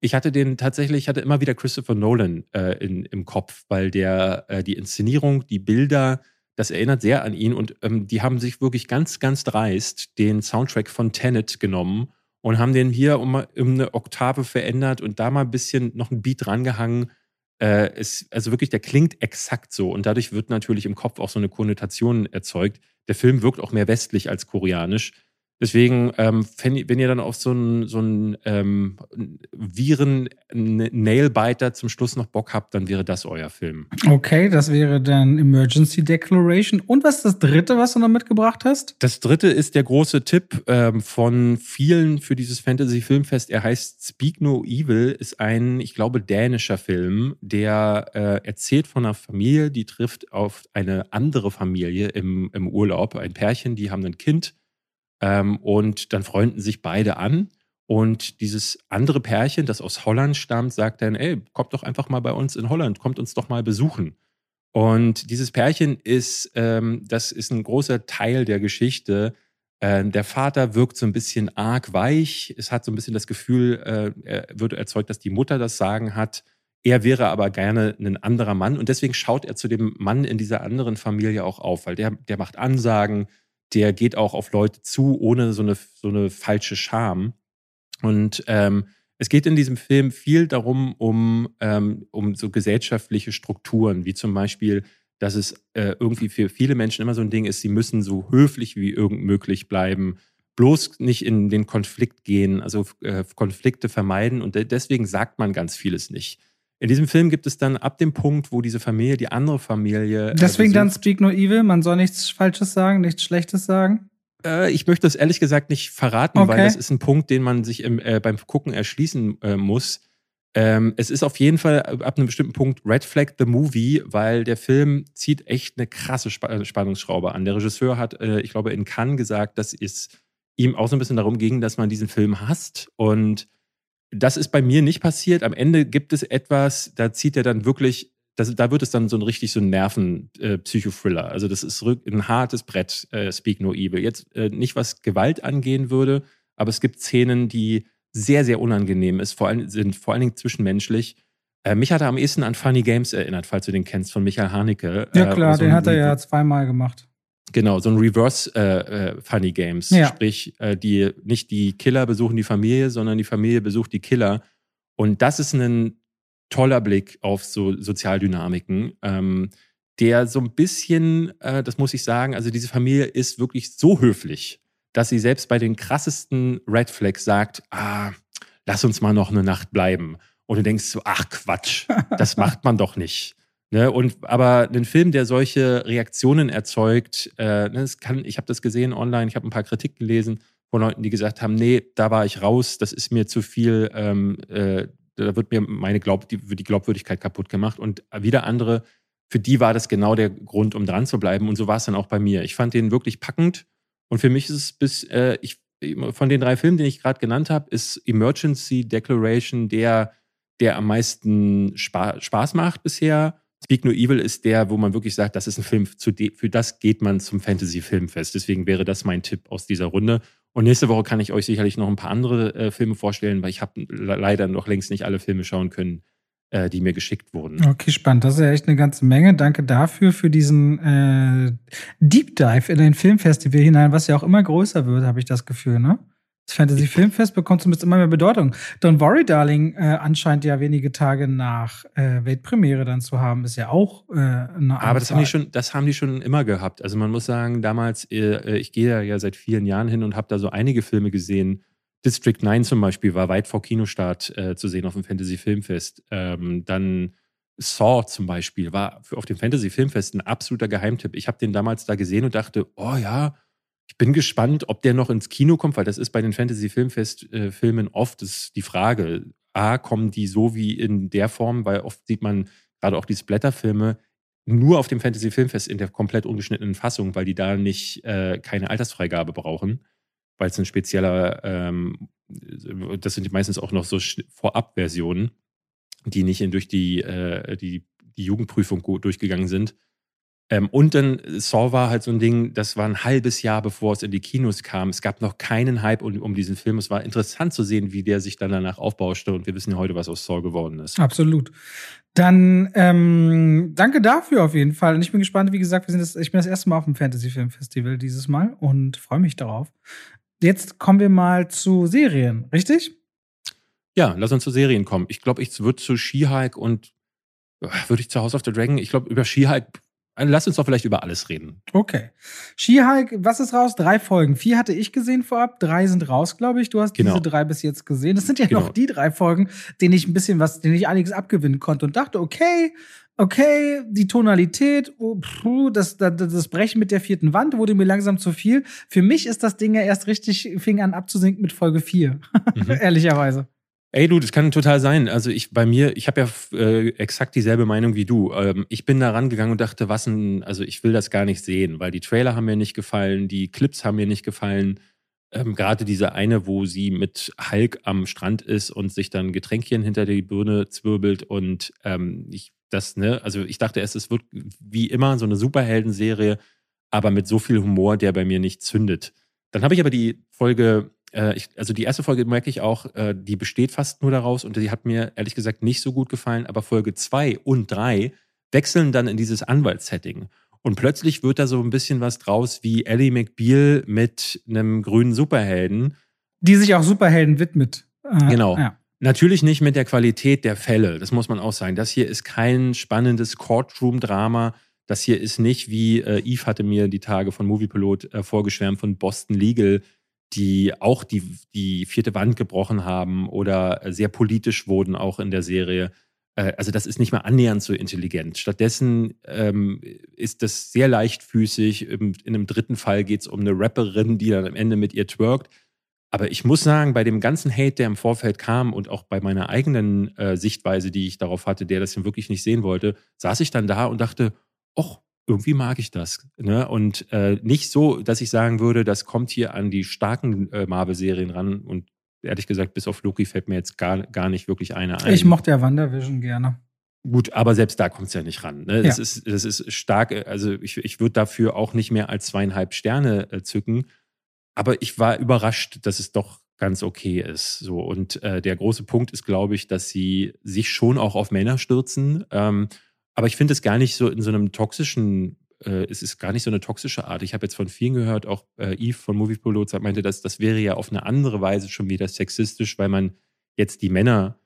Ich hatte den tatsächlich, ich hatte immer wieder Christopher Nolan äh, in, im Kopf, weil der äh, die Inszenierung, die Bilder, das erinnert sehr an ihn und ähm, die haben sich wirklich ganz, ganz dreist den Soundtrack von Tenet genommen und haben den hier um, um eine Oktave verändert und da mal ein bisschen noch ein Beat rangehangen. Äh, ist, also wirklich, der klingt exakt so und dadurch wird natürlich im Kopf auch so eine Konnotation erzeugt. Der Film wirkt auch mehr westlich als koreanisch. Deswegen, ähm, wenn, ihr dann auf so einen so ähm, Viren-Nailbiter zum Schluss noch Bock habt, dann wäre das euer Film. Okay, das wäre dann Emergency Declaration. Und was ist das dritte, was du noch mitgebracht hast? Das dritte ist der große Tipp ähm, von vielen für dieses Fantasy-Filmfest. Er heißt Speak No Evil, ist ein, ich glaube, dänischer Film, der äh, erzählt von einer Familie, die trifft auf eine andere Familie im, im Urlaub. Ein Pärchen, die haben ein Kind und dann freunden sich beide an. Und dieses andere Pärchen, das aus Holland stammt, sagt dann, ey, kommt doch einfach mal bei uns in Holland, kommt uns doch mal besuchen. Und dieses Pärchen ist, ähm, das ist ein großer Teil der Geschichte. Äh, der Vater wirkt so ein bisschen arg weich. Es hat so ein bisschen das Gefühl, äh, er wird erzeugt, dass die Mutter das Sagen hat. Er wäre aber gerne ein anderer Mann und deswegen schaut er zu dem Mann in dieser anderen Familie auch auf, weil der, der macht Ansagen, der geht auch auf Leute zu, ohne so eine, so eine falsche Scham. Und ähm, es geht in diesem Film viel darum, um, ähm, um so gesellschaftliche Strukturen, wie zum Beispiel, dass es äh, irgendwie für viele Menschen immer so ein Ding ist, sie müssen so höflich wie irgend möglich bleiben, bloß nicht in den Konflikt gehen, also äh, Konflikte vermeiden und deswegen sagt man ganz vieles nicht. In diesem Film gibt es dann ab dem Punkt, wo diese Familie die andere Familie. Äh, Deswegen dann Speak No Evil, man soll nichts Falsches sagen, nichts Schlechtes sagen. Äh, ich möchte das ehrlich gesagt nicht verraten, okay. weil das ist ein Punkt, den man sich im, äh, beim Gucken erschließen äh, muss. Ähm, es ist auf jeden Fall ab einem bestimmten Punkt Red Flag the Movie, weil der Film zieht echt eine krasse Sp äh, Spannungsschraube an. Der Regisseur hat, äh, ich glaube, in Cannes gesagt, dass es ihm auch so ein bisschen darum ging, dass man diesen Film hasst und das ist bei mir nicht passiert. Am Ende gibt es etwas, da zieht er dann wirklich, das, da wird es dann so ein richtig so ein Nerven-Psychothriller. Äh, also das ist ein hartes Brett, äh, Speak No Evil. Jetzt äh, nicht, was Gewalt angehen würde, aber es gibt Szenen, die sehr, sehr unangenehm ist, vor allem, sind vor allen Dingen zwischenmenschlich. Äh, mich hat er am ehesten an Funny Games erinnert, falls du den kennst, von Michael Haneke. Ja, klar, so den hat er ja zweimal gemacht. Genau, so ein Reverse äh, äh, Funny Games. Ja. Sprich, äh, die nicht die Killer besuchen die Familie, sondern die Familie besucht die Killer. Und das ist ein toller Blick auf so Sozialdynamiken, ähm, der so ein bisschen, äh, das muss ich sagen, also diese Familie ist wirklich so höflich, dass sie selbst bei den krassesten Red Flags sagt, ah, lass uns mal noch eine Nacht bleiben. Und du denkst so, ach Quatsch, das macht man doch nicht. Ne, und aber ein Film, der solche Reaktionen erzeugt, äh, ne, kann, ich habe das gesehen online, ich habe ein paar Kritiken gelesen von Leuten, die gesagt haben, nee, da war ich raus, das ist mir zu viel, ähm, äh, da wird mir meine Glaub, die, die Glaubwürdigkeit kaputt gemacht. Und wieder andere, für die war das genau der Grund, um dran zu bleiben. Und so war es dann auch bei mir. Ich fand den wirklich packend. Und für mich ist es bis, äh, ich, von den drei Filmen, die ich gerade genannt habe, ist Emergency Declaration der, der am meisten Spa Spaß macht bisher. Speak No Evil ist der, wo man wirklich sagt, das ist ein Film, für das geht man zum Fantasy-Filmfest. Deswegen wäre das mein Tipp aus dieser Runde. Und nächste Woche kann ich euch sicherlich noch ein paar andere äh, Filme vorstellen, weil ich habe leider noch längst nicht alle Filme schauen können, äh, die mir geschickt wurden. Okay, spannend. Das ist ja echt eine ganze Menge. Danke dafür, für diesen äh, Deep Dive in den Filmfestival hinein, was ja auch immer größer wird, habe ich das Gefühl, ne? Das Fantasy Filmfest bekommt zumindest immer mehr Bedeutung. Don't Worry Darling äh, anscheinend ja wenige Tage nach äh, Weltpremiere dann zu haben, ist ja auch äh, eine Aber das haben, die schon, das haben die schon immer gehabt. Also man muss sagen, damals, äh, ich gehe ja seit vielen Jahren hin und habe da so einige Filme gesehen. District 9 zum Beispiel war weit vor Kinostart äh, zu sehen auf dem Fantasy Filmfest. Ähm, dann Saw zum Beispiel war auf dem Fantasy Filmfest ein absoluter Geheimtipp. Ich habe den damals da gesehen und dachte, oh ja, ich bin gespannt, ob der noch ins Kino kommt, weil das ist bei den Fantasy-Filmfest-Filmen äh, oft ist die Frage. A, kommen die so wie in der Form, weil oft sieht man gerade auch die Splatter-Filme nur auf dem Fantasy-Filmfest in der komplett ungeschnittenen Fassung, weil die da nicht äh, keine Altersfreigabe brauchen, weil es ein spezieller, ähm, das sind meistens auch noch so Vorab-Versionen, die nicht in, durch die, äh, die, die Jugendprüfung durchgegangen sind. Ähm, und dann äh, Saw war halt so ein Ding, das war ein halbes Jahr, bevor es in die Kinos kam. Es gab noch keinen Hype um, um diesen Film. Es war interessant zu sehen, wie der sich dann danach aufbauschte. Und wir wissen ja heute, was aus Saw geworden ist. Absolut. Dann ähm, danke dafür auf jeden Fall. Und ich bin gespannt, wie gesagt, wir sind das, ich bin das erste Mal auf dem Fantasy Film Festival dieses Mal und freue mich darauf. Jetzt kommen wir mal zu Serien, richtig? Ja, lass uns zu Serien kommen. Ich glaube, ich würde zu She-Hulk und äh, würde ich zu House of the Dragon, ich glaube, über She-Hulk lass uns doch vielleicht über alles reden. Okay. She-Hulk, was ist raus? Drei Folgen. Vier hatte ich gesehen vorab, drei sind raus, glaube ich. Du hast genau. diese drei bis jetzt gesehen. Das sind ja genau. noch die drei Folgen, denen ich ein bisschen was, denen ich einiges abgewinnen konnte und dachte, okay, okay, die Tonalität, oh, puh, das, das, das Brechen mit der vierten Wand wurde mir langsam zu viel. Für mich ist das Ding ja erst richtig, fing an abzusinken mit Folge vier. Mhm. Ehrlicherweise. Ey, du, das kann total sein. Also ich bei mir, ich habe ja äh, exakt dieselbe Meinung wie du. Ähm, ich bin da rangegangen und dachte, was ein, also ich will das gar nicht sehen, weil die Trailer haben mir nicht gefallen, die Clips haben mir nicht gefallen. Ähm, Gerade diese eine, wo sie mit Hulk am Strand ist und sich dann Getränkchen hinter die Birne zwirbelt und ähm, ich das, ne, also ich dachte erst, es wird wie immer so eine Superheldenserie, aber mit so viel Humor, der bei mir nicht zündet. Dann habe ich aber die Folge, äh, ich, also die erste Folge merke ich auch, äh, die besteht fast nur daraus und die hat mir ehrlich gesagt nicht so gut gefallen, aber Folge 2 und 3 wechseln dann in dieses Anwaltssetting. Und plötzlich wird da so ein bisschen was draus wie Ellie McBeal mit einem grünen Superhelden. Die sich auch Superhelden widmet. Äh, genau. Ja. Natürlich nicht mit der Qualität der Fälle, das muss man auch sagen. Das hier ist kein spannendes Courtroom-Drama. Das hier ist nicht, wie äh, Eve hatte mir die Tage von Moviepilot äh, vorgeschwärmt, von Boston Legal, die auch die, die vierte Wand gebrochen haben oder sehr politisch wurden auch in der Serie. Äh, also das ist nicht mal annähernd so intelligent. Stattdessen ähm, ist das sehr leichtfüßig. In einem dritten Fall geht es um eine Rapperin, die dann am Ende mit ihr twerkt. Aber ich muss sagen, bei dem ganzen Hate, der im Vorfeld kam und auch bei meiner eigenen äh, Sichtweise, die ich darauf hatte, der das wirklich nicht sehen wollte, saß ich dann da und dachte, ach, irgendwie mag ich das. Ne? Und äh, nicht so, dass ich sagen würde, das kommt hier an die starken äh, Marvel-Serien ran und ehrlich gesagt, bis auf Loki fällt mir jetzt gar, gar nicht wirklich eine ein. Ich mochte ja WandaVision gerne. Gut, aber selbst da kommt es ja nicht ran. Ne? Das, ja. ist, das ist stark, also ich, ich würde dafür auch nicht mehr als zweieinhalb Sterne äh, zücken. Aber ich war überrascht, dass es doch ganz okay ist. So. Und äh, der große Punkt ist, glaube ich, dass sie sich schon auch auf Männer stürzen. Ähm, aber ich finde es gar nicht so in so einem toxischen äh, es ist gar nicht so eine toxische Art. Ich habe jetzt von vielen gehört, auch äh, Eve von Movie Pilot meinte, dass das wäre ja auf eine andere Weise schon wieder sexistisch, weil man jetzt die Männer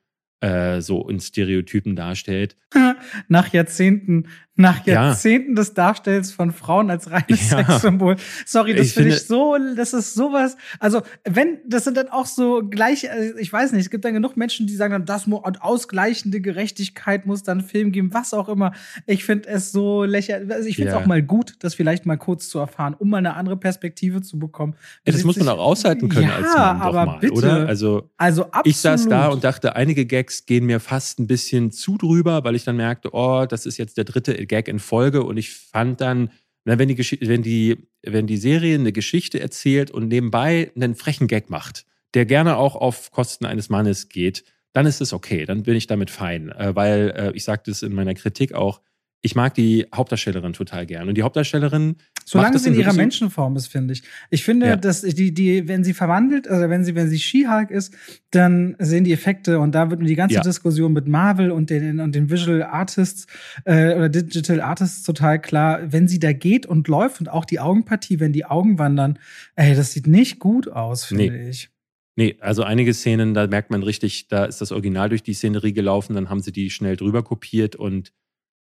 äh, so in Stereotypen darstellt. Nach Jahrzehnten nach Jahrzehnten ja. des Darstellens von Frauen als reines ja. Sexsymbol. Sorry, das finde ich so, das ist sowas. Also, wenn, das sind dann auch so gleich, äh, ich weiß nicht, es gibt dann genug Menschen, die sagen dann, das ausgleichende Gerechtigkeit muss dann Film geben, was auch immer. Ich finde es so lächerlich. Also ich finde es ja. auch mal gut, das vielleicht mal kurz zu erfahren, um mal eine andere Perspektive zu bekommen. Ja, das muss man auch aushalten können ja, als Mann aber mal, bitte. oder? Also, also absolut. ich saß da und dachte, einige Gags gehen mir fast ein bisschen zu drüber, weil ich dann merkte, oh, das ist jetzt der dritte Gag in Folge und ich fand dann, wenn, die wenn, die, wenn die Serie eine Geschichte erzählt und nebenbei einen frechen Gag macht, der gerne auch auf Kosten eines Mannes geht, dann ist es okay, dann bin ich damit fein. Äh, weil, äh, ich sagte es in meiner Kritik auch, ich mag die Hauptdarstellerin total gern. Und die Hauptdarstellerin. Solange sie in ihrer Menschenform ist, finde ich. Ich finde, ja. dass die, die, wenn sie verwandelt, also wenn sie, wenn sie She-Hulk ist, dann sehen die Effekte und da wird mir die ganze ja. Diskussion mit Marvel und den, und den Visual Artists äh, oder Digital Artists total klar. Wenn sie da geht und läuft und auch die Augenpartie, wenn die Augen wandern, ey, das sieht nicht gut aus, finde nee. ich. Nee, also einige Szenen, da merkt man richtig, da ist das Original durch die Szenerie gelaufen, dann haben sie die schnell drüber kopiert und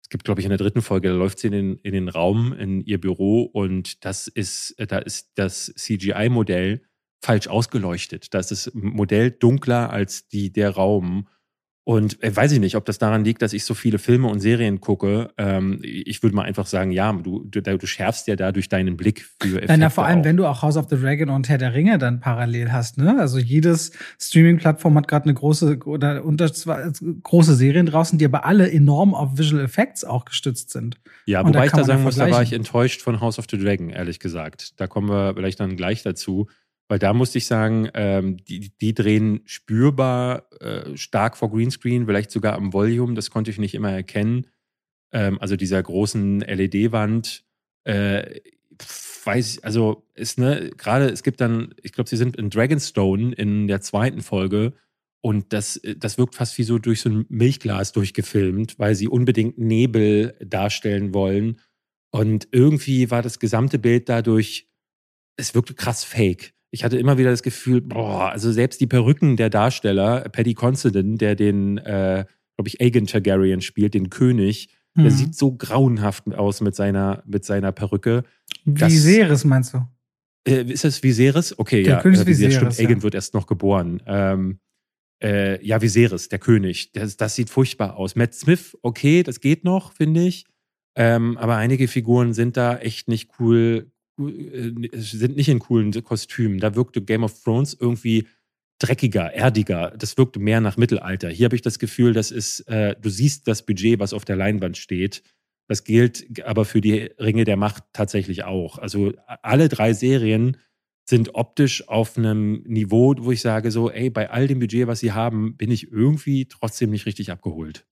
es gibt, glaube ich, in der dritten Folge, da läuft sie in den, in den Raum, in ihr Büro und das ist, da ist das CGI-Modell falsch ausgeleuchtet. Da ist das Modell dunkler als die, der Raum. Und äh, weiß ich nicht, ob das daran liegt, dass ich so viele Filme und Serien gucke. Ähm, ich würde mal einfach sagen, ja, du, du, du schärfst ja dadurch deinen Blick für Effekte Na, vor allem, auch. wenn du auch House of the Dragon und Herr der Ringe dann parallel hast, ne? Also jedes Streaming-Plattform hat gerade eine große oder unter zwei, große Serien draußen, die aber alle enorm auf Visual Effects auch gestützt sind. Ja, und wobei ich da sagen muss, da war ich enttäuscht von House of the Dragon, ehrlich gesagt. Da kommen wir vielleicht dann gleich dazu. Weil da musste ich sagen, ähm, die, die drehen spürbar äh, stark vor Greenscreen, vielleicht sogar am Volume, das konnte ich nicht immer erkennen. Ähm, also dieser großen LED-Wand. Äh, weiß ich, also ist, ne, gerade, es gibt dann, ich glaube, sie sind in Dragonstone in der zweiten Folge und das, äh, das wirkt fast wie so durch so ein Milchglas durchgefilmt, weil sie unbedingt Nebel darstellen wollen. Und irgendwie war das gesamte Bild dadurch, es wirkte krass fake ich hatte immer wieder das Gefühl, boah, also selbst die Perücken der Darsteller, Paddy Considine, der den, äh, glaube ich, Aegon Targaryen spielt, den König, mhm. der sieht so grauenhaft aus mit seiner, mit seiner Perücke. Viserys meinst du? Äh, ist das Viserys? Okay, der ja. König äh, Viserys, stimmt, ja. Aegon wird erst noch geboren. Ähm, äh, ja, Viserys, der König. Das, das sieht furchtbar aus. Matt Smith, okay, das geht noch, finde ich. Ähm, aber einige Figuren sind da echt nicht cool, sind nicht in coolen Kostümen. Da wirkte Game of Thrones irgendwie dreckiger, erdiger. Das wirkte mehr nach Mittelalter. Hier habe ich das Gefühl, das ist, äh, du siehst das Budget, was auf der Leinwand steht. Das gilt aber für die Ringe der Macht tatsächlich auch. Also alle drei Serien sind optisch auf einem Niveau, wo ich sage so, ey, bei all dem Budget, was sie haben, bin ich irgendwie trotzdem nicht richtig abgeholt.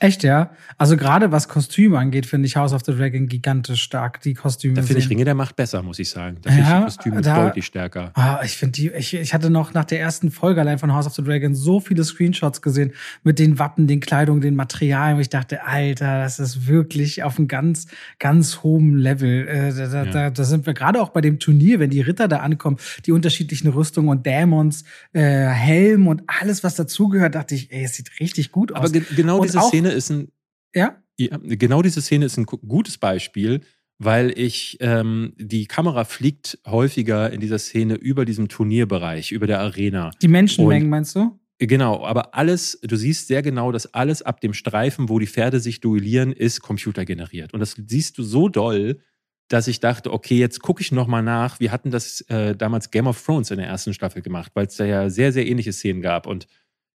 Echt, ja? Also gerade was Kostüme angeht, finde ich House of the Dragon gigantisch stark, die Kostüme. Da finde ich Ringe der Macht besser, muss ich sagen. Da finde ich die Kostüme da, deutlich stärker. Ah, ich finde die, ich, ich hatte noch nach der ersten Folge allein von House of the Dragon so viele Screenshots gesehen mit den Wappen, den Kleidungen, den Materialien, wo ich dachte, Alter, das ist wirklich auf einem ganz, ganz hohen Level. Äh, da, da, ja. da, da, sind wir gerade auch bei dem Turnier, wenn die Ritter da ankommen, die unterschiedlichen Rüstungen und Dämons, äh, Helm und alles, was dazugehört, dachte ich, ey, es sieht richtig gut aus. Aber ge genau und diese Szene Szene ist ein. Ja? Genau diese Szene ist ein gutes Beispiel, weil ich, ähm, die Kamera fliegt häufiger in dieser Szene über diesem Turnierbereich, über der Arena. Die Menschenmengen, Und, meinst du? Genau, aber alles, du siehst sehr genau, dass alles ab dem Streifen, wo die Pferde sich duellieren, ist computergeneriert. Und das siehst du so doll, dass ich dachte, okay, jetzt gucke ich nochmal nach. Wir hatten das äh, damals Game of Thrones in der ersten Staffel gemacht, weil es da ja sehr, sehr ähnliche Szenen gab. Und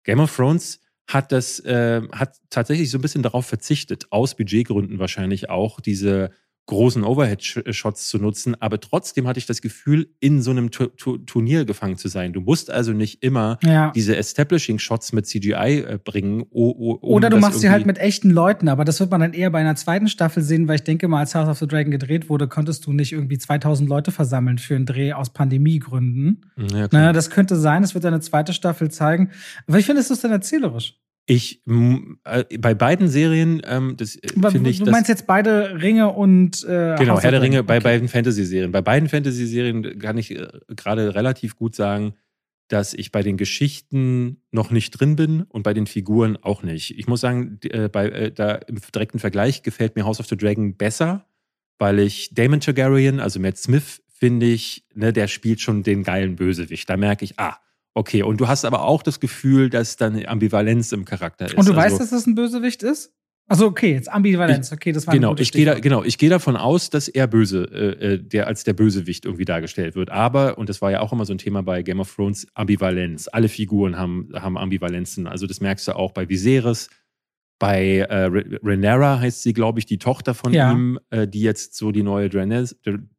Game of Thrones hat das, äh, hat tatsächlich so ein bisschen darauf verzichtet, aus Budgetgründen wahrscheinlich auch, diese großen Overhead-Shots zu nutzen, aber trotzdem hatte ich das Gefühl, in so einem tu tu Turnier gefangen zu sein. Du musst also nicht immer ja. diese Establishing-Shots mit CGI äh, bringen. Oder du machst sie halt mit echten Leuten, aber das wird man dann eher bei einer zweiten Staffel sehen, weil ich denke mal, als House of the Dragon gedreht wurde, konntest du nicht irgendwie 2000 Leute versammeln für einen Dreh aus Pandemiegründen. Ja, Na, das könnte sein, das wird eine zweite Staffel zeigen. Aber ich finde, es ist dann erzählerisch. Ich äh, bei beiden Serien, ähm, das äh, finde ich. Du meinst jetzt beide Ringe und äh, Genau, Herr der Ringe bei okay. beiden Fantasy-Serien. Bei beiden Fantasy-Serien kann ich äh, gerade relativ gut sagen, dass ich bei den Geschichten noch nicht drin bin und bei den Figuren auch nicht. Ich muss sagen, äh, bei, äh, da im direkten Vergleich gefällt mir House of the Dragon besser, weil ich Damon Targaryen, also Matt Smith, finde ich, ne, der spielt schon den geilen Bösewicht. Da merke ich, ah, Okay, und du hast aber auch das Gefühl, dass da eine Ambivalenz im Charakter ist. Und du also, weißt, dass das ein Bösewicht ist? Also okay, jetzt Ambivalenz, okay, das war genau. Ich gehe da, genau, ich gehe davon aus, dass er böse, äh, äh, der als der Bösewicht irgendwie dargestellt wird. Aber und das war ja auch immer so ein Thema bei Game of Thrones, Ambivalenz. Alle Figuren haben haben Ambivalenzen. Also das merkst du auch bei Viserys, bei äh, Rhaenyra heißt sie, glaube ich, die Tochter von ja. ihm, äh, die jetzt so die neue Daenerys,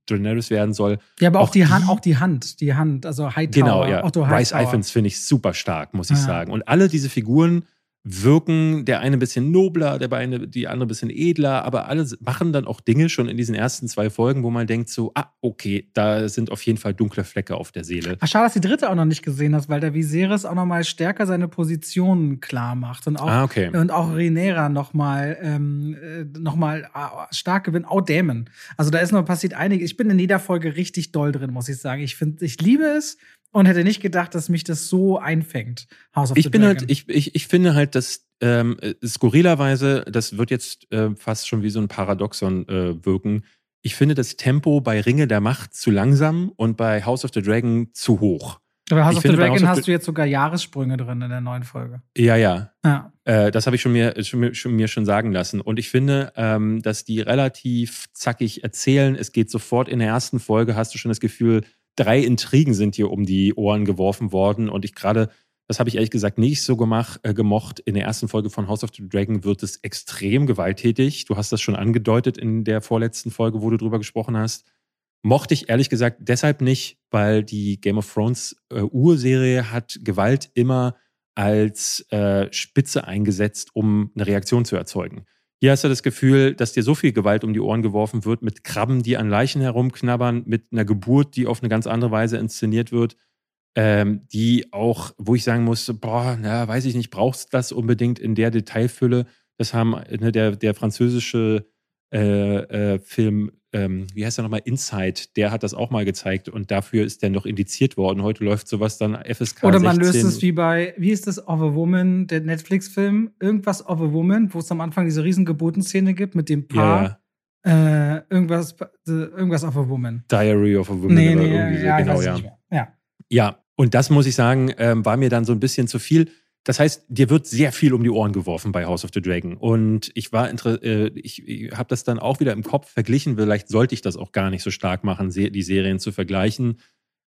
Daenerys werden soll. Ja, aber auch, auch die, Hand, auch die Hand, die Hand, also Hightower. Genau, ja. Otto Hightower. Bryce Iphans finde ich super stark, muss ich ja. sagen. Und alle diese Figuren wirken der eine ein bisschen nobler, der eine, die andere ein bisschen edler, aber alle machen dann auch Dinge schon in diesen ersten zwei Folgen, wo man denkt so, ah, okay, da sind auf jeden Fall dunkle Flecke auf der Seele. Ach, schade, dass die dritte auch noch nicht gesehen hast, weil der Viserys auch noch mal stärker seine Positionen klar macht und auch, ah, okay. und auch Rhaenyra noch mal, ähm, äh, noch mal ah, stark gewinnt, auch Dämon. Also da ist noch passiert einiges. Ich bin in jeder Folge richtig doll drin, muss ich sagen. Ich finde, ich liebe es, und hätte nicht gedacht, dass mich das so einfängt. House of ich the bin halt, Dragon. halt, ich, ich, ich finde halt, dass ähm, äh, skurrilerweise, das wird jetzt äh, fast schon wie so ein Paradoxon äh, wirken. Ich finde das Tempo bei Ringe der Macht zu langsam und bei House of the Dragon zu hoch. Aber House ich of the Dragon hast du jetzt sogar Jahressprünge drin in der neuen Folge. Ja, ja. ja. Äh, das habe ich schon mir, schon, schon, mir schon sagen lassen. Und ich finde, ähm, dass die relativ zackig erzählen. Es geht sofort in der ersten Folge, hast du schon das Gefühl, drei Intrigen sind hier um die Ohren geworfen worden. Und ich gerade, das habe ich ehrlich gesagt nicht so gemacht, äh, gemocht. In der ersten Folge von House of the Dragon wird es extrem gewalttätig. Du hast das schon angedeutet in der vorletzten Folge, wo du drüber gesprochen hast. Mochte ich ehrlich gesagt deshalb nicht, weil die Game of Thrones äh, Urserie hat Gewalt immer als äh, Spitze eingesetzt, um eine Reaktion zu erzeugen. Hier hast du das Gefühl, dass dir so viel Gewalt um die Ohren geworfen wird, mit Krabben, die an Leichen herumknabbern, mit einer Geburt, die auf eine ganz andere Weise inszeniert wird, ähm, die auch, wo ich sagen muss, boah, na, weiß ich nicht, brauchst du das unbedingt in der Detailfülle? Das haben ne, der, der französische äh, äh, Film ähm, wie heißt der nochmal, Inside, der hat das auch mal gezeigt und dafür ist der noch indiziert worden. Heute läuft sowas dann FSK Oder man 16. löst es wie bei, wie ist das, Of a Woman, der Netflix-Film, irgendwas Of a Woman, wo es am Anfang diese riesen Geburtenszene gibt mit dem Paar. Ja. Äh, irgendwas, äh, irgendwas of a Woman. Diary of a Woman nee, nee, irgendwie so, ja, genau, ja. ja. Ja, und das muss ich sagen, ähm, war mir dann so ein bisschen zu viel. Das heißt, dir wird sehr viel um die Ohren geworfen bei House of the Dragon. Und ich war äh, ich, ich habe das dann auch wieder im Kopf verglichen. Vielleicht sollte ich das auch gar nicht so stark machen, die Serien zu vergleichen.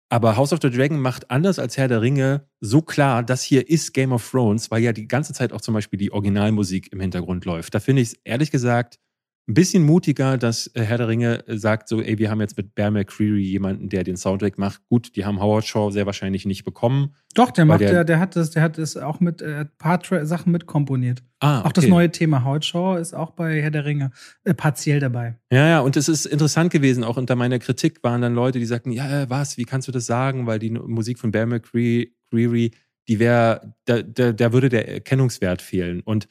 Aber House of the Dragon macht anders als Herr der Ringe so klar, das hier ist Game of Thrones, weil ja die ganze Zeit auch zum Beispiel die Originalmusik im Hintergrund läuft. Da finde ich es ehrlich gesagt ein bisschen mutiger, dass äh, Herr der Ringe äh, sagt so, ey, wir haben jetzt mit Bear McCreary jemanden, der den Soundtrack macht. Gut, die haben Howard Shaw sehr wahrscheinlich nicht bekommen. Doch, der macht, der, der, der hat das, der hat das auch mit äh, paar Sachen mitkomponiert. Ah, okay. Auch das neue Thema Howard Shaw ist auch bei Herr der Ringe äh, partiell dabei. Ja, ja, und es ist interessant gewesen. Auch unter meiner Kritik waren dann Leute, die sagten, ja, was, wie kannst du das sagen? Weil die Musik von Bear McCreary, die wäre, da, da, da würde der Erkennungswert fehlen. Und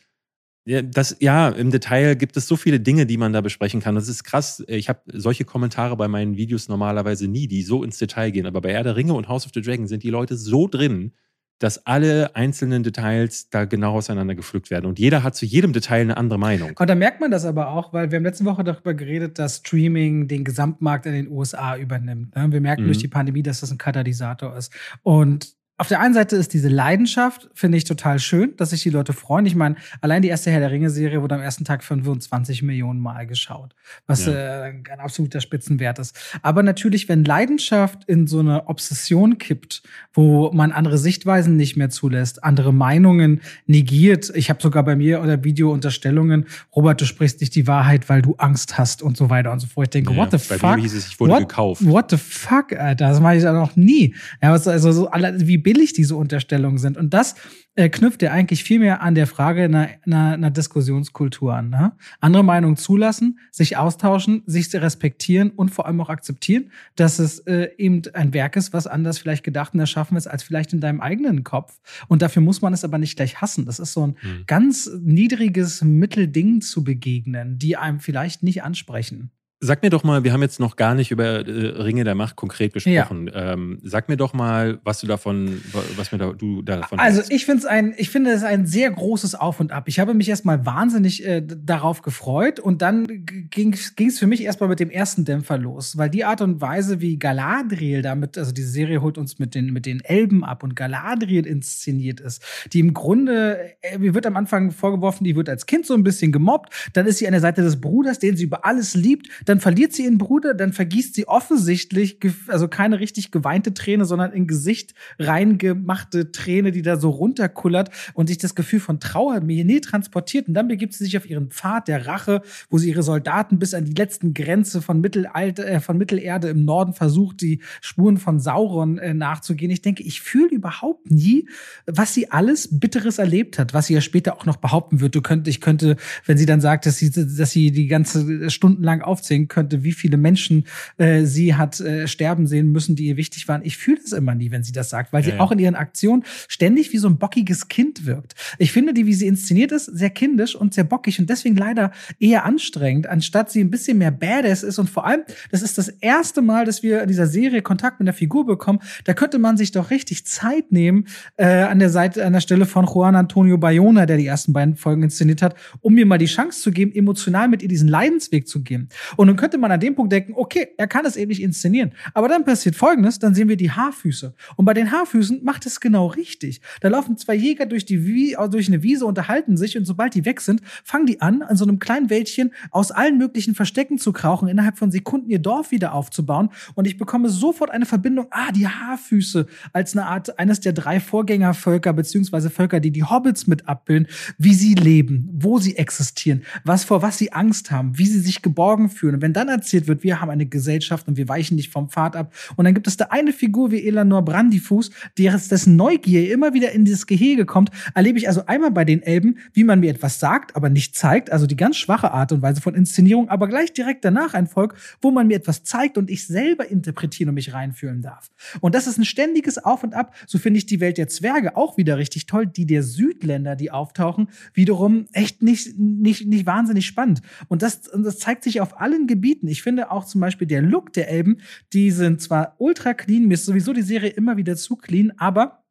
ja, das, ja, im Detail gibt es so viele Dinge, die man da besprechen kann. Das ist krass. Ich habe solche Kommentare bei meinen Videos normalerweise nie, die so ins Detail gehen. Aber bei Herr der Ringe und House of the Dragon sind die Leute so drin, dass alle einzelnen Details da genau auseinander gepflückt werden. Und jeder hat zu jedem Detail eine andere Meinung. Und da merkt man das aber auch, weil wir haben letzte Woche darüber geredet, dass Streaming den Gesamtmarkt in den USA übernimmt. Ne? Wir merken mhm. durch die Pandemie, dass das ein Katalysator ist. Und auf der einen Seite ist diese Leidenschaft, finde ich total schön, dass sich die Leute freuen. Ich meine, allein die erste Herr der Ringe-Serie wurde am ersten Tag 25 Millionen Mal geschaut, was ja. äh, ein absoluter Spitzenwert ist. Aber natürlich, wenn Leidenschaft in so eine Obsession kippt, wo man andere Sichtweisen nicht mehr zulässt, andere Meinungen negiert. Ich habe sogar bei mir oder Video-Unterstellungen, Robert, du sprichst nicht die Wahrheit, weil du Angst hast und so weiter und so fort. Ich denke, ja, what the bei fuck? Mir hieß es, ich wurde what, gekauft. What the fuck, Alter? Das mache ich ja noch nie. Ja, also so, wie billig diese Unterstellungen sind. Und das äh, knüpft ja eigentlich viel mehr an der Frage einer, einer, einer Diskussionskultur an. Ne? Andere Meinungen zulassen, sich austauschen, sich respektieren und vor allem auch akzeptieren, dass es äh, eben ein Werk ist, was anders vielleicht gedacht und erschaffen ist, als vielleicht in deinem eigenen Kopf. Und dafür muss man es aber nicht gleich hassen. Das ist so ein mhm. ganz niedriges Mittelding zu begegnen, die einem vielleicht nicht ansprechen. Sag mir doch mal, wir haben jetzt noch gar nicht über äh, Ringe der Macht konkret gesprochen. Ja. Ähm, sag mir doch mal, was du davon, was mir da, du davon Also hast. ich finde es ein, ich finde es ein sehr großes Auf und Ab. Ich habe mich erstmal wahnsinnig äh, darauf gefreut und dann ging es für mich erstmal mit dem ersten Dämpfer los, weil die Art und Weise, wie Galadriel damit, also diese Serie holt uns mit den, mit den Elben ab und Galadriel inszeniert ist, die im Grunde, äh, mir wird am Anfang vorgeworfen, die wird als Kind so ein bisschen gemobbt, dann ist sie an der Seite des Bruders, den sie über alles liebt, dann dann verliert sie ihren Bruder, dann vergießt sie offensichtlich, also keine richtig geweinte Träne, sondern in Gesicht reingemachte Träne, die da so runterkullert und sich das Gefühl von Trauer mir nie transportiert. Und dann begibt sie sich auf ihren Pfad der Rache, wo sie ihre Soldaten bis an die letzten Grenze von, Mittelalter, äh, von Mittelerde im Norden versucht, die Spuren von Sauron äh, nachzugehen. Ich denke, ich fühle überhaupt nie, was sie alles Bitteres erlebt hat, was sie ja später auch noch behaupten wird. Du könnt, ich könnte, wenn sie dann sagt, dass sie, dass sie die ganze stundenlang aufzählen erzählen könnte, wie viele Menschen äh, sie hat äh, sterben sehen müssen, die ihr wichtig waren. Ich fühle es immer nie, wenn sie das sagt, weil ja, sie ja. auch in ihren Aktionen ständig wie so ein bockiges Kind wirkt. Ich finde die, wie sie inszeniert ist, sehr kindisch und sehr bockig und deswegen leider eher anstrengend, anstatt sie ein bisschen mehr Badass ist. Und vor allem, das ist das erste Mal, dass wir in dieser Serie Kontakt mit der Figur bekommen. Da könnte man sich doch richtig Zeit nehmen äh, an der Seite, an der Stelle von Juan Antonio Bayona, der die ersten beiden Folgen inszeniert hat, um mir mal die Chance zu geben, emotional mit ihr diesen Leidensweg zu gehen. Und nun könnte man an dem Punkt denken, okay, er kann es eben nicht inszenieren. Aber dann passiert Folgendes, dann sehen wir die Haarfüße. Und bei den Haarfüßen macht es genau richtig. Da laufen zwei Jäger durch, die Wie durch eine Wiese, unterhalten sich und sobald die weg sind, fangen die an, an so einem kleinen Wäldchen aus allen möglichen Verstecken zu krauchen, innerhalb von Sekunden ihr Dorf wieder aufzubauen. Und ich bekomme sofort eine Verbindung, ah, die Haarfüße, als eine Art, eines der drei Vorgängervölker, beziehungsweise Völker, die die Hobbits mit abbilden, wie sie leben, wo sie existieren, was vor was sie Angst haben, wie sie sich geborgen fühlen wenn dann erzählt wird, wir haben eine Gesellschaft und wir weichen nicht vom Pfad ab, und dann gibt es da eine Figur wie Elanor Brandifuß, dessen Neugier immer wieder in dieses Gehege kommt, erlebe ich also einmal bei den Elben, wie man mir etwas sagt, aber nicht zeigt, also die ganz schwache Art und Weise von Inszenierung, aber gleich direkt danach ein Volk, wo man mir etwas zeigt und ich selber interpretieren und mich reinfühlen darf. Und das ist ein ständiges Auf und Ab. So finde ich die Welt der Zwerge auch wieder richtig toll. Die der Südländer, die auftauchen, wiederum echt nicht, nicht, nicht wahnsinnig spannend. Und das, das zeigt sich auf allen Gebieten. Ich finde auch zum Beispiel der Look der Elben, die sind zwar ultra clean, mir ist sowieso die Serie immer wieder zu clean, aber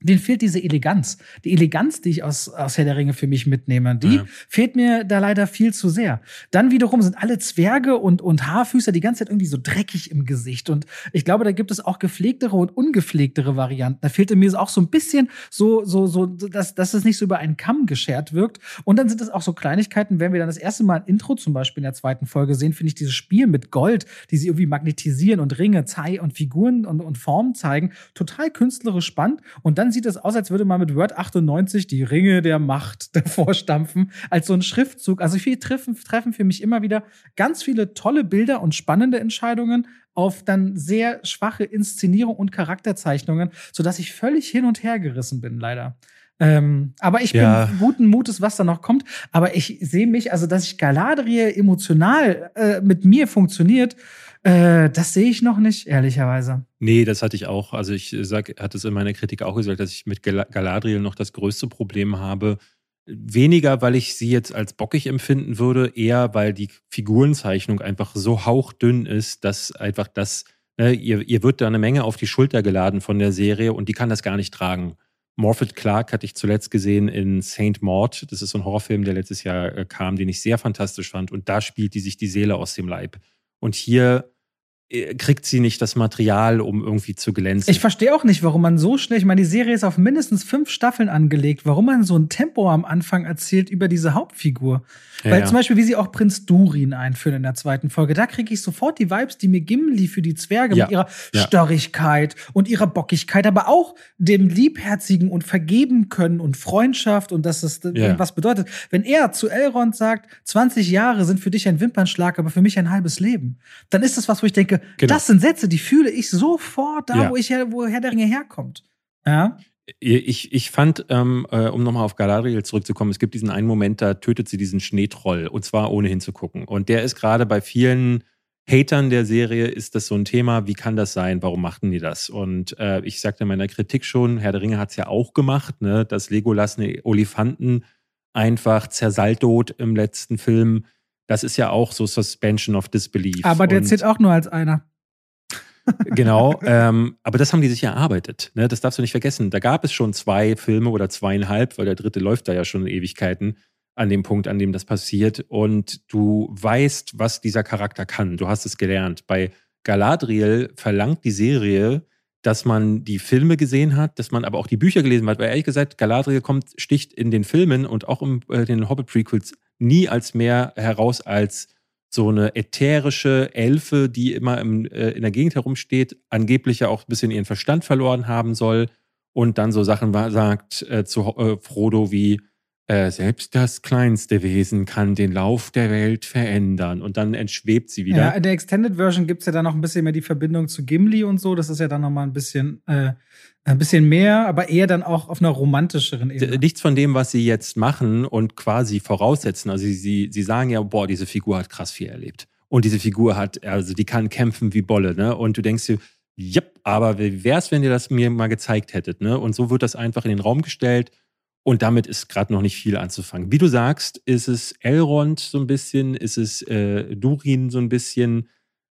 den fehlt diese Eleganz. Die Eleganz, die ich aus, aus Herr der Ringe für mich mitnehme, die ja. fehlt mir da leider viel zu sehr. Dann wiederum sind alle Zwerge und, und Haarfüßer die ganze Zeit irgendwie so dreckig im Gesicht. Und ich glaube, da gibt es auch gepflegtere und ungepflegtere Varianten. Da fehlte mir auch so ein bisschen so, so, so, dass, dass es nicht so über einen Kamm geschert wirkt. Und dann sind es auch so Kleinigkeiten, wenn wir dann das erste Mal ein Intro zum Beispiel in der zweiten Folge sehen, finde ich dieses Spiel mit Gold, die sie irgendwie magnetisieren und Ringe, Zei und Figuren und, und Formen zeigen, total künstlerisch spannend. Und dann dann sieht es aus, als würde man mit Word 98 die Ringe der Macht davor stampfen, als so ein Schriftzug. Also viele treffen, treffen für mich immer wieder ganz viele tolle Bilder und spannende Entscheidungen auf dann sehr schwache Inszenierung und Charakterzeichnungen, sodass ich völlig hin und her gerissen bin, leider. Ähm, aber ich ja. bin guten Mutes, was da noch kommt. Aber ich sehe mich, also dass ich Galadriel emotional äh, mit mir funktioniert, äh, das sehe ich noch nicht, ehrlicherweise. Nee, das hatte ich auch. Also ich sag, hatte es in meiner Kritik auch gesagt, dass ich mit Galadriel noch das größte Problem habe. Weniger, weil ich sie jetzt als bockig empfinden würde, eher weil die Figurenzeichnung einfach so hauchdünn ist, dass einfach das, ne, ihr, ihr wird da eine Menge auf die Schulter geladen von der Serie und die kann das gar nicht tragen. Morphet Clark hatte ich zuletzt gesehen in Saint Maud. Das ist so ein Horrorfilm, der letztes Jahr äh, kam, den ich sehr fantastisch fand. Und da spielt die sich die Seele aus dem Leib. Und hier kriegt sie nicht das Material, um irgendwie zu glänzen. Ich verstehe auch nicht, warum man so schnell, ich meine, die Serie ist auf mindestens fünf Staffeln angelegt, warum man so ein Tempo am Anfang erzählt über diese Hauptfigur. Ja, Weil ja. zum Beispiel, wie sie auch Prinz Durin einführen in der zweiten Folge, da kriege ich sofort die Vibes, die mir Gimli für die Zwerge ja. mit ihrer Störrigkeit und ihrer Bockigkeit, aber auch dem Liebherzigen und vergeben können und Freundschaft und dass es was bedeutet. Wenn er zu Elrond sagt, 20 Jahre sind für dich ein Wimpernschlag, aber für mich ein halbes Leben, dann ist das was, wo ich denke, genau. das sind Sätze, die fühle ich sofort da, wo ich her, wo Herr der Ringe herkommt. Ja. Ich, ich fand, ähm, äh, um nochmal auf Galadriel zurückzukommen, es gibt diesen einen Moment, da tötet sie diesen Schneetroll und zwar ohne hinzugucken. Und der ist gerade bei vielen Hatern der Serie ist das so ein Thema, wie kann das sein, warum machten die das? Und äh, ich sagte in meiner Kritik schon, Herr der Ringe hat es ja auch gemacht, ne, dass Legolas eine Olifanten einfach zersaltot im letzten Film. Das ist ja auch so Suspension of Disbelief. Aber der zählt auch nur als einer genau, ähm, aber das haben die sich erarbeitet. Ne? Das darfst du nicht vergessen. Da gab es schon zwei Filme oder zweieinhalb, weil der dritte läuft da ja schon in Ewigkeiten an dem Punkt, an dem das passiert. Und du weißt, was dieser Charakter kann. Du hast es gelernt. Bei Galadriel verlangt die Serie, dass man die Filme gesehen hat, dass man aber auch die Bücher gelesen hat. Weil ehrlich gesagt, Galadriel kommt, sticht in den Filmen und auch in äh, den Hobbit-Prequels nie als mehr heraus als so eine ätherische Elfe, die immer im, äh, in der Gegend herumsteht, angeblich ja auch ein bisschen ihren Verstand verloren haben soll und dann so Sachen sagt äh, zu äh, Frodo wie äh, selbst das kleinste Wesen kann den Lauf der Welt verändern und dann entschwebt sie wieder. Ja, in der Extended Version gibt es ja dann noch ein bisschen mehr die Verbindung zu Gimli und so. Das ist ja dann nochmal ein bisschen äh, ein bisschen mehr, aber eher dann auch auf einer romantischeren Ebene. Nichts von dem, was sie jetzt machen und quasi voraussetzen. Also sie, sie, sie sagen ja, boah, diese Figur hat krass viel erlebt. Und diese Figur hat, also die kann kämpfen wie Bolle, ne? Und du denkst dir, yep, aber wie wäre es, wenn ihr das mir mal gezeigt hättet, ne? Und so wird das einfach in den Raum gestellt. Und damit ist gerade noch nicht viel anzufangen. Wie du sagst, ist es Elrond so ein bisschen, ist es äh, Durin so ein bisschen,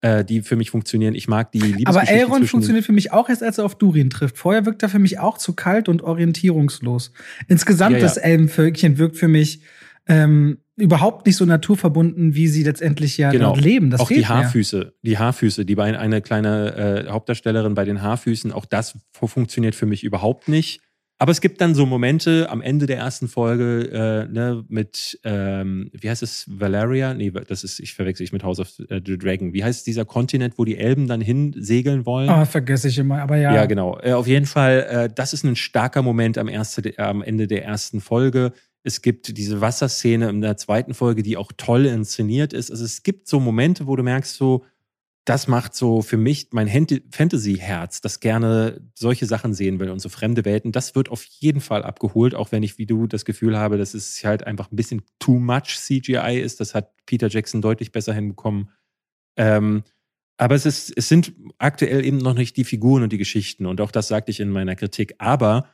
äh, die für mich funktionieren. Ich mag die Liebesgeschichte Aber Elrond funktioniert für mich auch erst, als er auf Durin trifft. Vorher wirkt er für mich auch zu kalt und orientierungslos. Insgesamt ja, ja. das Elbenvölkchen wirkt für mich ähm, überhaupt nicht so naturverbunden, wie sie letztendlich ja genau. leben. Das auch die Haarfüße, mir. die Haarfüße, die bei einer kleine äh, Hauptdarstellerin bei den Haarfüßen, auch das funktioniert für mich überhaupt nicht. Aber es gibt dann so Momente am Ende der ersten Folge äh, ne, mit, ähm, wie heißt es, Valeria? Nee, das ist, ich verwechsel ich mit House of äh, the Dragon. Wie heißt dieser Kontinent, wo die Elben dann hinsegeln wollen? Ah, vergesse ich immer, aber ja. Ja, genau. Äh, auf jeden Fall, äh, das ist ein starker Moment am, erste, am Ende der ersten Folge. Es gibt diese Wasserszene in der zweiten Folge, die auch toll inszeniert ist. Also es gibt so Momente, wo du merkst so, das macht so für mich mein Fantasy-Herz, das gerne solche Sachen sehen will und so fremde Welten. Das wird auf jeden Fall abgeholt, auch wenn ich wie du das Gefühl habe, dass es halt einfach ein bisschen too much CGI ist. Das hat Peter Jackson deutlich besser hinbekommen. Ähm, aber es, ist, es sind aktuell eben noch nicht die Figuren und die Geschichten. Und auch das sagte ich in meiner Kritik. Aber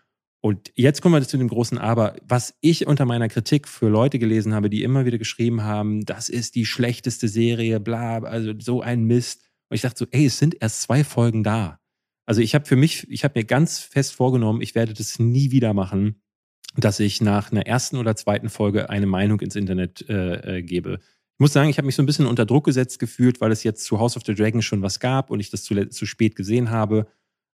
und jetzt kommen wir zu dem großen Aber. Was ich unter meiner Kritik für Leute gelesen habe, die immer wieder geschrieben haben, das ist die schlechteste Serie, bla, also so ein Mist. Und ich dachte so, ey, es sind erst zwei Folgen da. Also ich habe für mich, ich habe mir ganz fest vorgenommen, ich werde das nie wieder machen, dass ich nach einer ersten oder zweiten Folge eine Meinung ins Internet äh, äh, gebe. Ich muss sagen, ich habe mich so ein bisschen unter Druck gesetzt gefühlt, weil es jetzt zu House of the Dragon schon was gab und ich das zu, zu spät gesehen habe.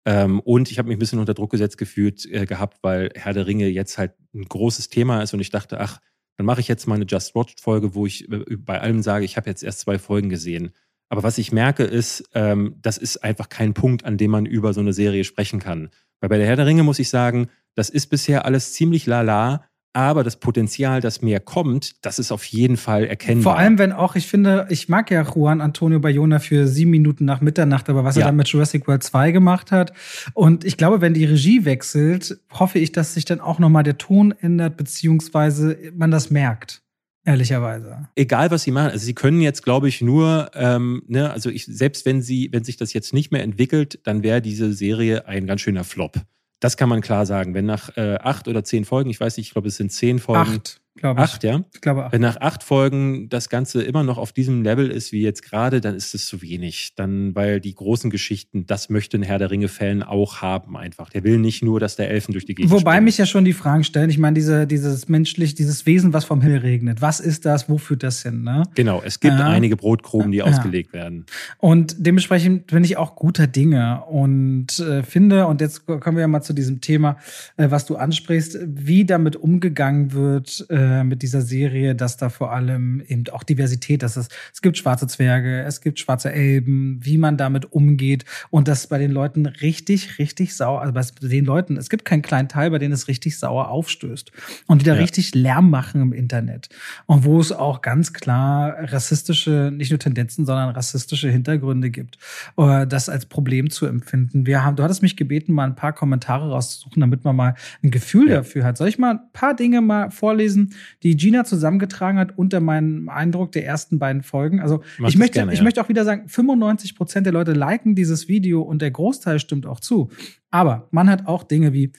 Ähm, und ich habe mich ein bisschen unter Druck gesetzt gefühlt äh, gehabt, weil Herr der Ringe jetzt halt ein großes Thema ist und ich dachte, ach, dann mache ich jetzt mal eine Just Watch Folge, wo ich äh, bei allem sage, ich habe jetzt erst zwei Folgen gesehen. Aber was ich merke, ist, ähm, das ist einfach kein Punkt, an dem man über so eine Serie sprechen kann. Weil bei der Herr der Ringe muss ich sagen, das ist bisher alles ziemlich lala, aber das Potenzial, das mehr kommt, das ist auf jeden Fall erkennbar. Vor allem, wenn auch, ich finde, ich mag ja Juan Antonio Bayona für sieben Minuten nach Mitternacht, aber was ja. er dann mit Jurassic World 2 gemacht hat. Und ich glaube, wenn die Regie wechselt, hoffe ich, dass sich dann auch nochmal der Ton ändert, beziehungsweise man das merkt. Ehrlicherweise. Egal, was sie machen. Also sie können jetzt, glaube ich, nur, ähm, ne, also ich, selbst wenn sie, wenn sich das jetzt nicht mehr entwickelt, dann wäre diese Serie ein ganz schöner Flop. Das kann man klar sagen. Wenn nach äh, acht oder zehn Folgen, ich weiß nicht, ich glaube, es sind zehn Folgen. Acht glaube ich. Acht, ja? Ich glaube acht. Wenn nach acht Folgen das Ganze immer noch auf diesem Level ist wie jetzt gerade, dann ist es zu wenig. Dann, weil die großen Geschichten, das möchte ein Herr der Ringe-Fan auch haben einfach. Der will nicht nur, dass der Elfen durch die Gegend Wobei stehen. mich ja schon die Fragen stellen. Ich meine, diese, dieses menschlich, dieses Wesen, was vom Himmel regnet. Was ist das? Wo führt das hin? Ne? Genau, es gibt äh, einige Brotkrumen, die äh, ausgelegt werden. Und dementsprechend bin ich auch guter Dinge und äh, finde, und jetzt kommen wir ja mal zu diesem Thema, äh, was du ansprichst, wie damit umgegangen wird äh, mit dieser Serie dass da vor allem eben auch Diversität, dass es, es gibt schwarze Zwerge, es gibt schwarze Elben, wie man damit umgeht und das bei den Leuten richtig, richtig sauer, also bei den Leuten, es gibt keinen kleinen Teil, bei denen es richtig sauer aufstößt und die da ja. richtig Lärm machen im Internet und wo es auch ganz klar rassistische, nicht nur Tendenzen, sondern rassistische Hintergründe gibt, äh, das als Problem zu empfinden. Wir haben, du hattest mich gebeten, mal ein paar Kommentare rauszusuchen, damit man mal ein Gefühl ja. dafür hat. Soll ich mal ein paar Dinge mal vorlesen, die Gina zusammen zusammengetragen hat, unter meinem Eindruck der ersten beiden Folgen. Also ich möchte, gerne, ich möchte auch wieder sagen, 95 Prozent der Leute liken dieses Video und der Großteil stimmt auch zu. Aber man hat auch Dinge wie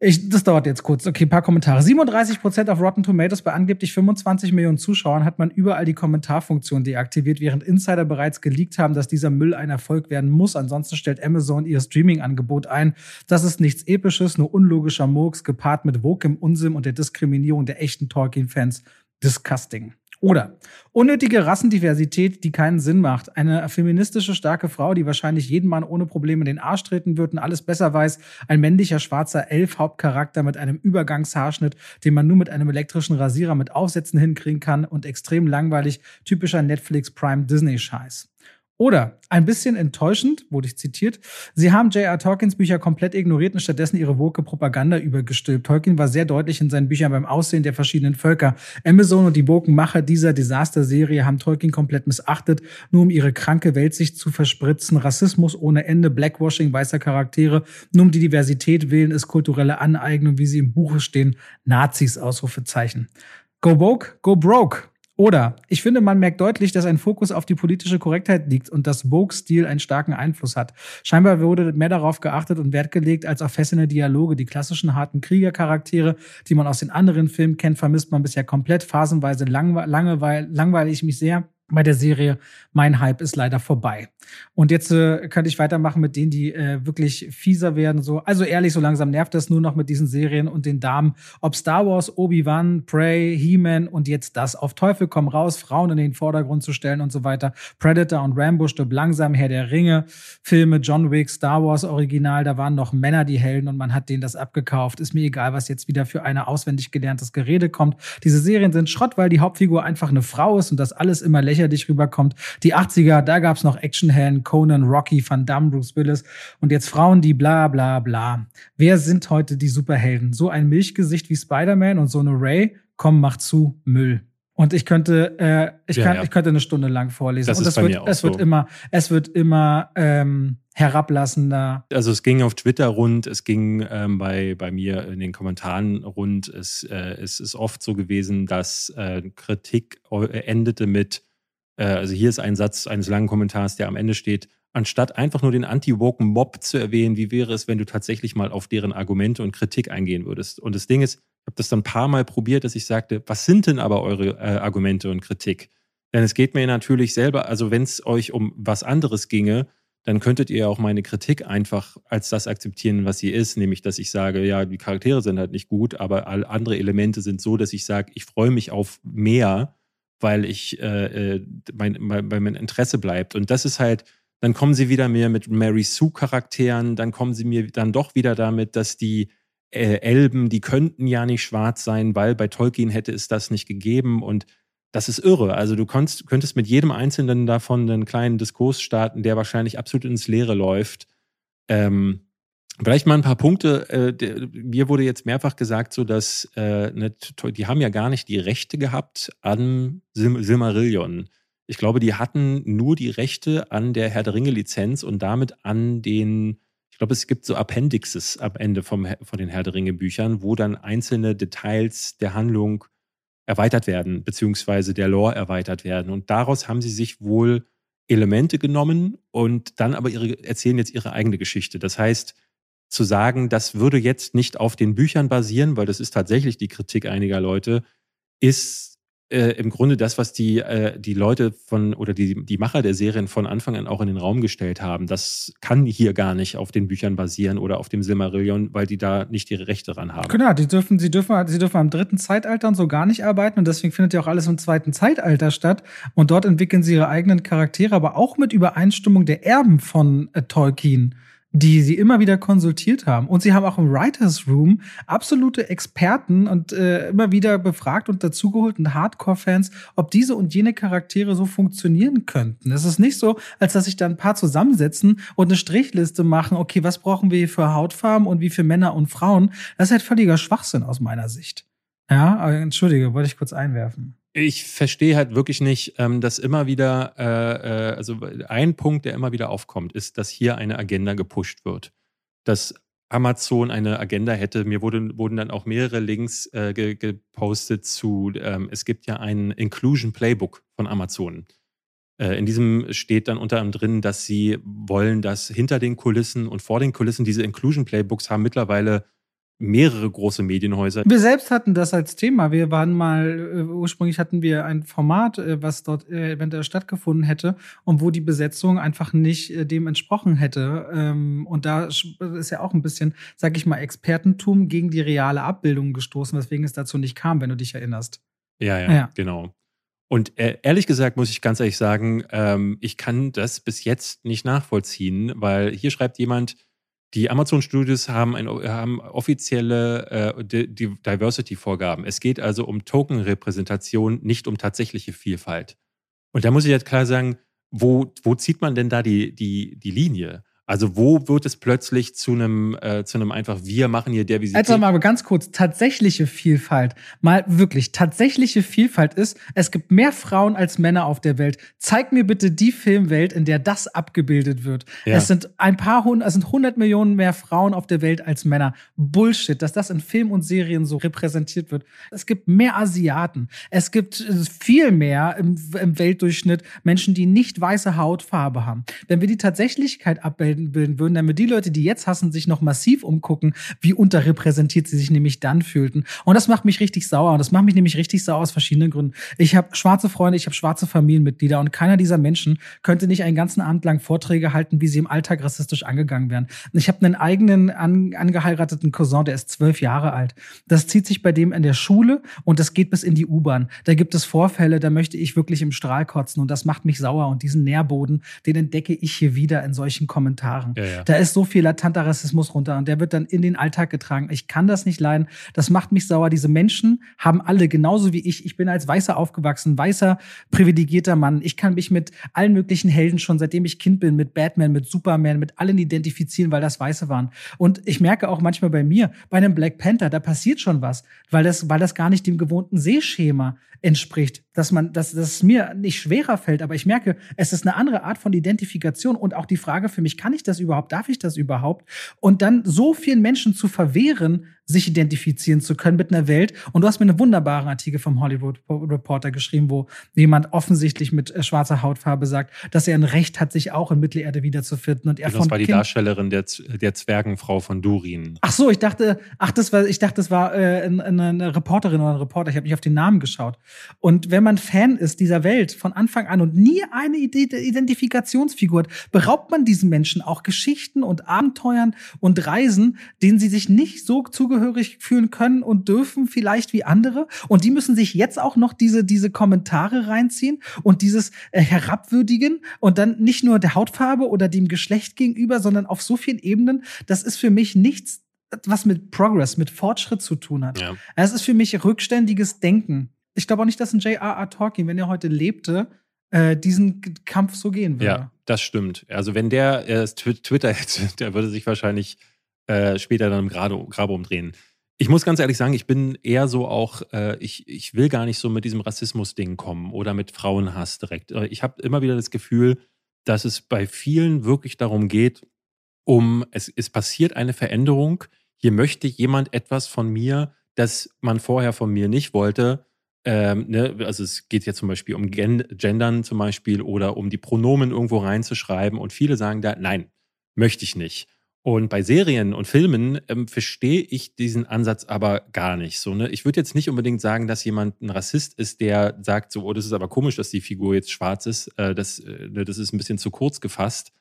ich, das dauert jetzt kurz. Okay, paar Kommentare. 37 Prozent auf Rotten Tomatoes bei angeblich 25 Millionen Zuschauern hat man überall die Kommentarfunktion deaktiviert, während Insider bereits geleakt haben, dass dieser Müll ein Erfolg werden muss. Ansonsten stellt Amazon ihr Streaming-Angebot ein. Das ist nichts Episches, nur unlogischer Murks gepaart mit wokem Unsinn und der Diskriminierung der echten Tolkien-Fans. Disgusting. Oder unnötige Rassendiversität, die keinen Sinn macht. Eine feministische, starke Frau, die wahrscheinlich jeden Mann ohne Probleme den Arsch treten wird und alles besser weiß. Ein männlicher, schwarzer Elf-Hauptcharakter mit einem Übergangshaarschnitt, den man nur mit einem elektrischen Rasierer mit Aufsätzen hinkriegen kann und extrem langweilig, typischer Netflix Prime Disney Scheiß. Oder ein bisschen enttäuschend, wurde ich zitiert, sie haben J.R. Tolkiens Bücher komplett ignoriert und stattdessen ihre woke Propaganda übergestülpt. Tolkien war sehr deutlich in seinen Büchern beim Aussehen der verschiedenen Völker. Amazon und die woken Macher dieser Desaster-Serie haben Tolkien komplett missachtet, nur um ihre kranke Weltsicht zu verspritzen. Rassismus ohne Ende, Blackwashing weißer Charaktere, nur um die Diversität wählen ist kulturelle Aneignung, wie sie im Buche stehen. Nazis, Ausrufezeichen. Go woke, go broke. Oder ich finde, man merkt deutlich, dass ein Fokus auf die politische Korrektheit liegt und dass Vogue-Stil einen starken Einfluss hat. Scheinbar wurde mehr darauf geachtet und Wert gelegt als auf fesselnde Dialoge. Die klassischen harten Kriegercharaktere, die man aus den anderen Filmen kennt, vermisst man bisher komplett. Phasenweise langwe langweile ich mich sehr bei der Serie. Mein Hype ist leider vorbei. Und jetzt äh, könnte ich weitermachen mit denen, die äh, wirklich fieser werden. So, also ehrlich, so langsam nervt das nur noch mit diesen Serien und den Damen. Ob Star Wars, Obi-Wan, Prey, He-Man und jetzt das. Auf Teufel komm raus, Frauen in den Vordergrund zu stellen und so weiter. Predator und Rambo stirb langsam, Herr der Ringe, Filme, John Wick, Star Wars Original, da waren noch Männer die Helden und man hat denen das abgekauft. Ist mir egal, was jetzt wieder für eine auswendig gelerntes Gerede kommt. Diese Serien sind Schrott, weil die Hauptfigur einfach eine Frau ist und das alles immer lächerlich rüberkommt. Die 80er, da gab's noch Actionhelden, Conan, Rocky, Van Damme, Bruce Willis und jetzt Frauen, die bla bla bla. Wer sind heute die Superhelden? So ein Milchgesicht wie Spider-Man und so eine Ray? Komm, mach zu, Müll. Und ich könnte, äh, ich, ja, kann, ja. ich könnte eine Stunde lang vorlesen. Das und es wird, es wird so. immer, es wird immer ähm, herablassender. Also es ging auf Twitter rund, es ging ähm, bei, bei mir in den Kommentaren rund. Es, äh, es ist oft so gewesen, dass äh, Kritik äh, endete mit also hier ist ein Satz eines langen Kommentars, der am Ende steht, anstatt einfach nur den anti-woken Mob zu erwähnen, wie wäre es, wenn du tatsächlich mal auf deren Argumente und Kritik eingehen würdest? Und das Ding ist, ich habe das dann ein paar Mal probiert, dass ich sagte, was sind denn aber eure äh, Argumente und Kritik? Denn es geht mir natürlich selber, also wenn es euch um was anderes ginge, dann könntet ihr auch meine Kritik einfach als das akzeptieren, was sie ist, nämlich dass ich sage, ja, die Charaktere sind halt nicht gut, aber alle andere Elemente sind so, dass ich sage, ich freue mich auf mehr weil ich äh, äh mein, mein, mein Interesse bleibt. Und das ist halt, dann kommen sie wieder mehr mit Mary Sue-Charakteren, dann kommen sie mir dann doch wieder damit, dass die äh, Elben, die könnten ja nicht schwarz sein, weil bei Tolkien hätte es das nicht gegeben. Und das ist irre. Also du konntest, könntest mit jedem Einzelnen davon einen kleinen Diskurs starten, der wahrscheinlich absolut ins Leere läuft. Ähm, vielleicht mal ein paar Punkte. Äh, mir wurde jetzt mehrfach gesagt, so dass äh, ne, die haben ja gar nicht die Rechte gehabt an Sil Silmarillion. Ich glaube, die hatten nur die Rechte an der Herr der Ringe Lizenz und damit an den ich glaube, es gibt so Appendixes am Ende vom, von den Herr der Ringe Büchern, wo dann einzelne Details der Handlung erweitert werden, beziehungsweise der Lore erweitert werden. Und daraus haben sie sich wohl Elemente genommen und dann aber ihre, erzählen jetzt ihre eigene Geschichte. Das heißt, zu sagen, das würde jetzt nicht auf den Büchern basieren, weil das ist tatsächlich die Kritik einiger Leute, ist äh, im Grunde das, was die, äh, die Leute von oder die, die Macher der Serien von Anfang an auch in den Raum gestellt haben. Das kann hier gar nicht auf den Büchern basieren oder auf dem Silmarillion, weil die da nicht ihre Rechte dran haben. Genau, die dürfen, sie dürfen, sie dürfen am dritten Zeitalter und so gar nicht arbeiten und deswegen findet ja auch alles im zweiten Zeitalter statt. Und dort entwickeln sie ihre eigenen Charaktere, aber auch mit Übereinstimmung der Erben von äh, Tolkien die sie immer wieder konsultiert haben. Und sie haben auch im Writers Room absolute Experten und äh, immer wieder befragt und dazugeholt und Hardcore-Fans, ob diese und jene Charaktere so funktionieren könnten. Es ist nicht so, als dass sich da ein paar zusammensetzen und eine Strichliste machen, okay, was brauchen wir für Hautfarben und wie für Männer und Frauen. Das ist halt völliger Schwachsinn aus meiner Sicht. Ja, entschuldige, wollte ich kurz einwerfen ich verstehe halt wirklich nicht, ähm, dass immer wieder, äh, äh, also ein Punkt, der immer wieder aufkommt, ist, dass hier eine Agenda gepusht wird. Dass Amazon eine Agenda hätte. Mir wurde, wurden dann auch mehrere Links äh, ge gepostet zu, ähm, es gibt ja ein Inclusion Playbook von Amazon. Äh, in diesem steht dann unter anderem drin, dass sie wollen, dass hinter den Kulissen und vor den Kulissen diese Inclusion Playbooks haben mittlerweile mehrere große Medienhäuser. Wir selbst hatten das als Thema. Wir waren mal, äh, ursprünglich hatten wir ein Format, äh, was dort äh, eventuell stattgefunden hätte und wo die Besetzung einfach nicht äh, dem entsprochen hätte. Ähm, und da ist ja auch ein bisschen, sag ich mal, Expertentum gegen die reale Abbildung gestoßen, weswegen es dazu nicht kam, wenn du dich erinnerst. Ja, ja, ja. genau. Und äh, ehrlich gesagt muss ich ganz ehrlich sagen, ähm, ich kann das bis jetzt nicht nachvollziehen, weil hier schreibt jemand, die Amazon Studios haben, ein, haben offizielle äh, Diversity-Vorgaben. Es geht also um Token-Repräsentation, nicht um tatsächliche Vielfalt. Und da muss ich jetzt klar sagen, wo, wo zieht man denn da die, die, die Linie? Also wo wird es plötzlich zu einem, äh, zu einem einfach, wir machen hier der Diversität? Also mal aber ganz kurz, tatsächliche Vielfalt, mal wirklich, tatsächliche Vielfalt ist, es gibt mehr Frauen als Männer auf der Welt. Zeig mir bitte die Filmwelt, in der das abgebildet wird. Ja. Es sind ein paar hundert, es sind hundert Millionen mehr Frauen auf der Welt als Männer. Bullshit, dass das in Film und Serien so repräsentiert wird. Es gibt mehr Asiaten. Es gibt äh, viel mehr im, im Weltdurchschnitt Menschen, die nicht weiße Hautfarbe haben. Wenn wir die Tatsächlichkeit abbilden, bilden würden, damit die Leute, die jetzt hassen, sich noch massiv umgucken, wie unterrepräsentiert sie sich nämlich dann fühlten. Und das macht mich richtig sauer. Und das macht mich nämlich richtig sauer aus verschiedenen Gründen. Ich habe schwarze Freunde, ich habe schwarze Familienmitglieder und keiner dieser Menschen könnte nicht einen ganzen Abend lang Vorträge halten, wie sie im Alltag rassistisch angegangen werden. Ich habe einen eigenen an, angeheirateten Cousin, der ist zwölf Jahre alt. Das zieht sich bei dem in der Schule und das geht bis in die U-Bahn. Da gibt es Vorfälle, da möchte ich wirklich im Strahl kotzen und das macht mich sauer. Und diesen Nährboden, den entdecke ich hier wieder in solchen Kommentaren. Kommentaren. Ja, ja. Da ist so viel latenter Rassismus runter und der wird dann in den Alltag getragen. Ich kann das nicht leiden. Das macht mich sauer. Diese Menschen haben alle genauso wie ich. Ich bin als Weißer aufgewachsen, weißer, privilegierter Mann. Ich kann mich mit allen möglichen Helden schon seitdem ich Kind bin, mit Batman, mit Superman, mit allen identifizieren, weil das Weiße waren. Und ich merke auch manchmal bei mir, bei einem Black Panther, da passiert schon was, weil das, weil das gar nicht dem gewohnten Sehschema entspricht, dass man, dass, dass es mir nicht schwerer fällt, aber ich merke, es ist eine andere Art von Identifikation und auch die Frage für mich, kann ich das überhaupt, darf ich das überhaupt? Und dann so vielen Menschen zu verwehren, sich identifizieren zu können mit einer Welt. Und du hast mir einen wunderbaren Artikel vom Hollywood Reporter geschrieben, wo jemand offensichtlich mit äh, schwarzer Hautfarbe sagt, dass er ein Recht hat, sich auch in Mittelerde wiederzufinden. Und er das war die kind Darstellerin der, der Zwergenfrau von Durin. Ach so, ich dachte, ach, das war, ich dachte, das war äh, eine Reporterin oder ein Reporter. Ich habe nicht auf den Namen geschaut. Und wenn man Fan ist dieser Welt von Anfang an und nie eine Identifikationsfigur hat, beraubt man diesen Menschen auch Geschichten und Abenteuern und Reisen, denen sie sich nicht so zugehörig zugehörig fühlen können und dürfen, vielleicht wie andere. Und die müssen sich jetzt auch noch diese, diese Kommentare reinziehen und dieses äh, Herabwürdigen und dann nicht nur der Hautfarbe oder dem Geschlecht gegenüber, sondern auf so vielen Ebenen. Das ist für mich nichts, was mit Progress, mit Fortschritt zu tun hat. Ja. Es ist für mich rückständiges Denken ich glaube auch nicht, dass ein J.R.R. Tolkien, wenn er heute lebte, äh, diesen Kampf so gehen würde. Ja, das stimmt. Also wenn der äh, Twitter hätte, der würde sich wahrscheinlich äh, später dann im Grabe umdrehen. Ich muss ganz ehrlich sagen, ich bin eher so auch, äh, ich, ich will gar nicht so mit diesem Rassismus-Ding kommen oder mit Frauenhass direkt. Äh, ich habe immer wieder das Gefühl, dass es bei vielen wirklich darum geht, um, es, es passiert eine Veränderung. Hier möchte jemand etwas von mir, das man vorher von mir nicht wollte. Ähm, ne? Also es geht ja zum Beispiel um Gen Gendern zum Beispiel oder um die Pronomen irgendwo reinzuschreiben. Und viele sagen da, nein, möchte ich nicht. Und bei Serien und Filmen ähm, verstehe ich diesen Ansatz aber gar nicht. So, ne? Ich würde jetzt nicht unbedingt sagen, dass jemand ein Rassist ist, der sagt so, oh, das ist aber komisch, dass die Figur jetzt schwarz ist. Äh, das, äh, ne, das ist ein bisschen zu kurz gefasst.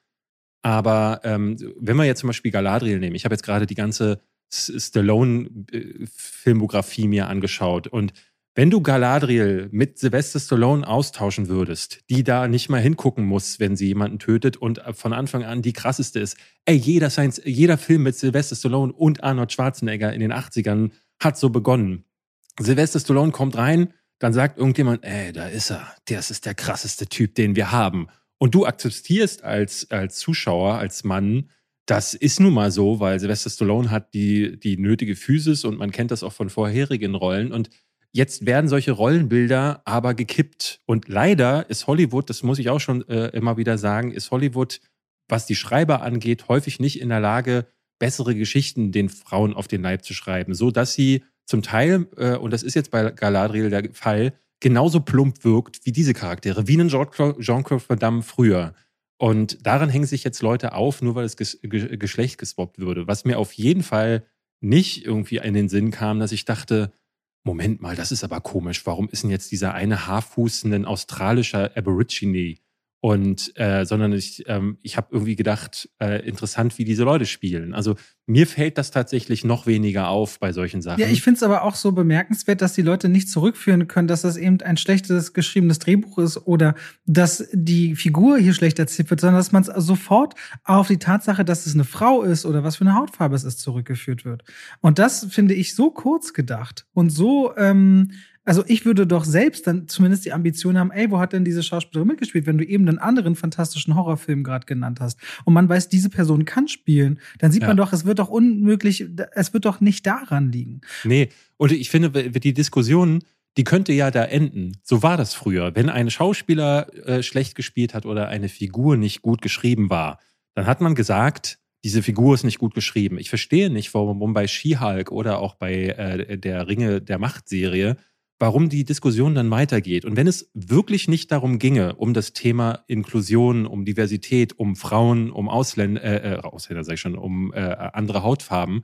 Aber ähm, wenn wir jetzt zum Beispiel Galadriel nehmen, ich habe jetzt gerade die ganze Stallone-Filmografie äh, mir angeschaut und wenn du Galadriel mit Sylvester Stallone austauschen würdest, die da nicht mal hingucken muss, wenn sie jemanden tötet und von Anfang an die krasseste ist, ey, jeder, Science, jeder Film mit Sylvester Stallone und Arnold Schwarzenegger in den 80ern hat so begonnen. Sylvester Stallone kommt rein, dann sagt irgendjemand, ey, da ist er, das ist der krasseste Typ, den wir haben. Und du akzeptierst als, als Zuschauer, als Mann, das ist nun mal so, weil Sylvester Stallone hat die, die nötige Physis und man kennt das auch von vorherigen Rollen und Jetzt werden solche Rollenbilder aber gekippt. Und leider ist Hollywood, das muss ich auch schon äh, immer wieder sagen, ist Hollywood, was die Schreiber angeht, häufig nicht in der Lage, bessere Geschichten den Frauen auf den Leib zu schreiben, so dass sie zum Teil, äh, und das ist jetzt bei Galadriel der Fall, genauso plump wirkt wie diese Charaktere, wie ein Jean-Claude Van früher. Und daran hängen sich jetzt Leute auf, nur weil das Geschlecht geswappt würde. Was mir auf jeden Fall nicht irgendwie in den Sinn kam, dass ich dachte, Moment mal, das ist aber komisch. Warum ist denn jetzt dieser eine Haarfuß ein australischer Aborigine? Und äh, sondern ich, ähm, ich habe irgendwie gedacht, äh, interessant, wie diese Leute spielen. Also mir fällt das tatsächlich noch weniger auf bei solchen Sachen. Ja, ich finde es aber auch so bemerkenswert, dass die Leute nicht zurückführen können, dass das eben ein schlechtes geschriebenes Drehbuch ist oder dass die Figur hier schlecht erzählt wird, sondern dass man es sofort auf die Tatsache, dass es eine Frau ist oder was für eine Hautfarbe es ist, zurückgeführt wird. Und das finde ich so kurz gedacht und so ähm, also ich würde doch selbst dann zumindest die Ambition haben, ey, wo hat denn diese Schauspielerin mitgespielt, wenn du eben einen anderen fantastischen Horrorfilm gerade genannt hast und man weiß, diese Person kann spielen, dann sieht ja. man doch, es wird doch unmöglich, es wird doch nicht daran liegen. Nee, und ich finde, die Diskussion, die könnte ja da enden. So war das früher. Wenn ein Schauspieler äh, schlecht gespielt hat oder eine Figur nicht gut geschrieben war, dann hat man gesagt, diese Figur ist nicht gut geschrieben. Ich verstehe nicht, warum bei She-Hulk oder auch bei äh, der Ringe der Macht-Serie warum die Diskussion dann weitergeht. Und wenn es wirklich nicht darum ginge, um das Thema Inklusion, um Diversität, um Frauen, um Ausländer, äh, äh, Ausländer sag ich schon, um äh, andere Hautfarben,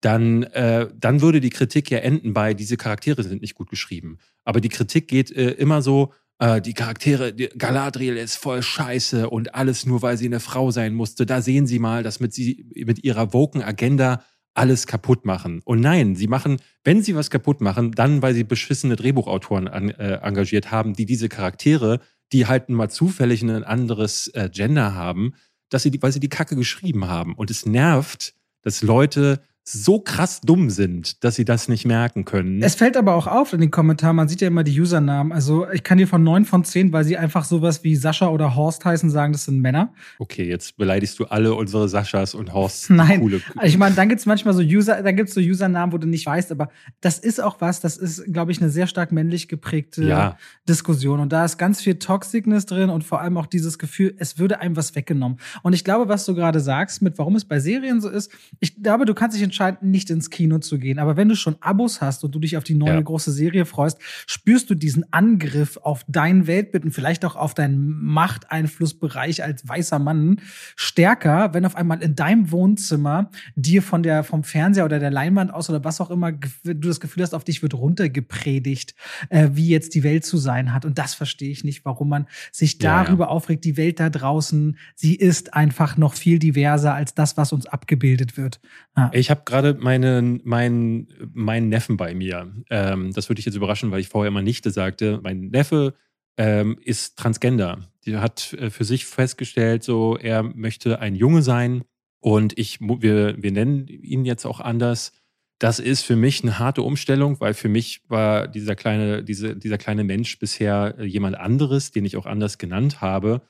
dann, äh, dann würde die Kritik ja enden bei, diese Charaktere sind nicht gut geschrieben. Aber die Kritik geht äh, immer so, äh, die Charaktere, Galadriel ist voll scheiße und alles nur, weil sie eine Frau sein musste. Da sehen Sie mal, dass mit, sie, mit ihrer woken Agenda alles kaputt machen. Und nein, sie machen, wenn sie was kaputt machen, dann, weil sie beschissene Drehbuchautoren an, äh, engagiert haben, die diese Charaktere, die halt mal zufällig ein anderes äh, Gender haben, dass sie die, weil sie die Kacke geschrieben haben. Und es nervt, dass Leute so krass dumm sind, dass sie das nicht merken können. Es fällt aber auch auf in den Kommentaren, man sieht ja immer die Usernamen. Also ich kann dir von neun von zehn, weil sie einfach sowas wie Sascha oder Horst heißen, sagen, das sind Männer. Okay, jetzt beleidigst du alle unsere Saschas und Horsts. Nein, coole. ich meine, dann gibt es manchmal so User, dann gibt es so Usernamen, wo du nicht weißt, aber das ist auch was, das ist, glaube ich, eine sehr stark männlich geprägte ja. Diskussion. Und da ist ganz viel Toxicness drin und vor allem auch dieses Gefühl, es würde einem was weggenommen. Und ich glaube, was du gerade sagst, mit warum es bei Serien so ist, ich glaube, du kannst dich entscheiden, nicht ins Kino zu gehen. Aber wenn du schon Abos hast und du dich auf die neue ja. große Serie freust, spürst du diesen Angriff auf dein Weltbild und vielleicht auch auf deinen Machteinflussbereich als weißer Mann stärker, wenn auf einmal in deinem Wohnzimmer dir von der, vom Fernseher oder der Leinwand aus oder was auch immer du das Gefühl hast, auf dich wird runtergepredigt, äh, wie jetzt die Welt zu sein hat. Und das verstehe ich nicht, warum man sich darüber ja, ja. aufregt. Die Welt da draußen, sie ist einfach noch viel diverser als das, was uns abgebildet wird. Ja. Ich habe gerade meinen, meinen, meinen Neffen bei mir. Ähm, das würde ich jetzt überraschen, weil ich vorher immer Nichte sagte. Mein Neffe ähm, ist Transgender. Die hat äh, für sich festgestellt, so er möchte ein Junge sein und ich, wir, wir nennen ihn jetzt auch anders. das ist für mich eine harte Umstellung, weil für mich war dieser kleine, diese, dieser kleine Mensch bisher äh, jemand anderes, den ich auch anders genannt habe.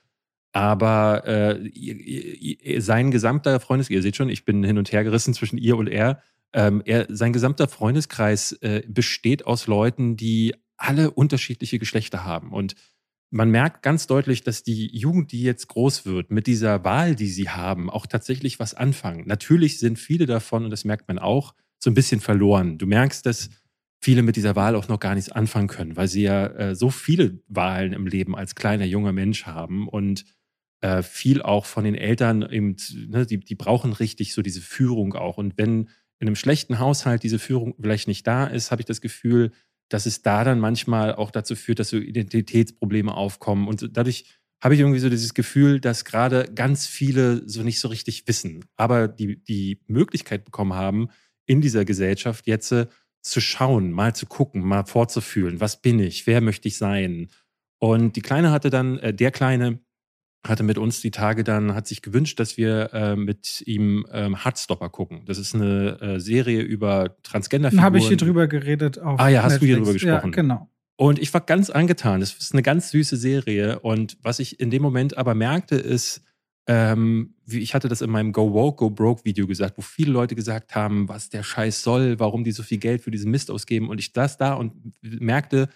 Aber äh, sein gesamter Freundeskreis, ihr seht schon, ich bin hin und her gerissen zwischen ihr und er. Ähm, er sein gesamter Freundeskreis äh, besteht aus Leuten, die alle unterschiedliche Geschlechter haben. Und man merkt ganz deutlich, dass die Jugend, die jetzt groß wird, mit dieser Wahl, die sie haben, auch tatsächlich was anfangen. Natürlich sind viele davon, und das merkt man auch, so ein bisschen verloren. Du merkst, dass viele mit dieser Wahl auch noch gar nichts anfangen können, weil sie ja äh, so viele Wahlen im Leben als kleiner junger Mensch haben und äh, viel auch von den Eltern eben, ne, die, die brauchen richtig so diese Führung auch. Und wenn in einem schlechten Haushalt diese Führung vielleicht nicht da ist, habe ich das Gefühl, dass es da dann manchmal auch dazu führt, dass so Identitätsprobleme aufkommen. Und dadurch habe ich irgendwie so dieses Gefühl, dass gerade ganz viele so nicht so richtig wissen, aber die, die Möglichkeit bekommen haben, in dieser Gesellschaft jetzt äh, zu schauen, mal zu gucken, mal vorzufühlen, was bin ich, wer möchte ich sein. Und die Kleine hatte dann, äh, der Kleine hatte mit uns die Tage dann, hat sich gewünscht, dass wir äh, mit ihm ähm, Heartstopper gucken. Das ist eine äh, Serie über Transgender-Figuren. Habe ich hier drüber geredet. ah ja, hast Netflix. du hier drüber gesprochen? Ja, genau. Und ich war ganz angetan. Das ist eine ganz süße Serie. Und was ich in dem Moment aber merkte, ist, ähm, wie ich hatte das in meinem Go Woke, Go Broke Video gesagt, wo viele Leute gesagt haben, was der Scheiß soll, warum die so viel Geld für diesen Mist ausgeben. Und ich das da und merkte,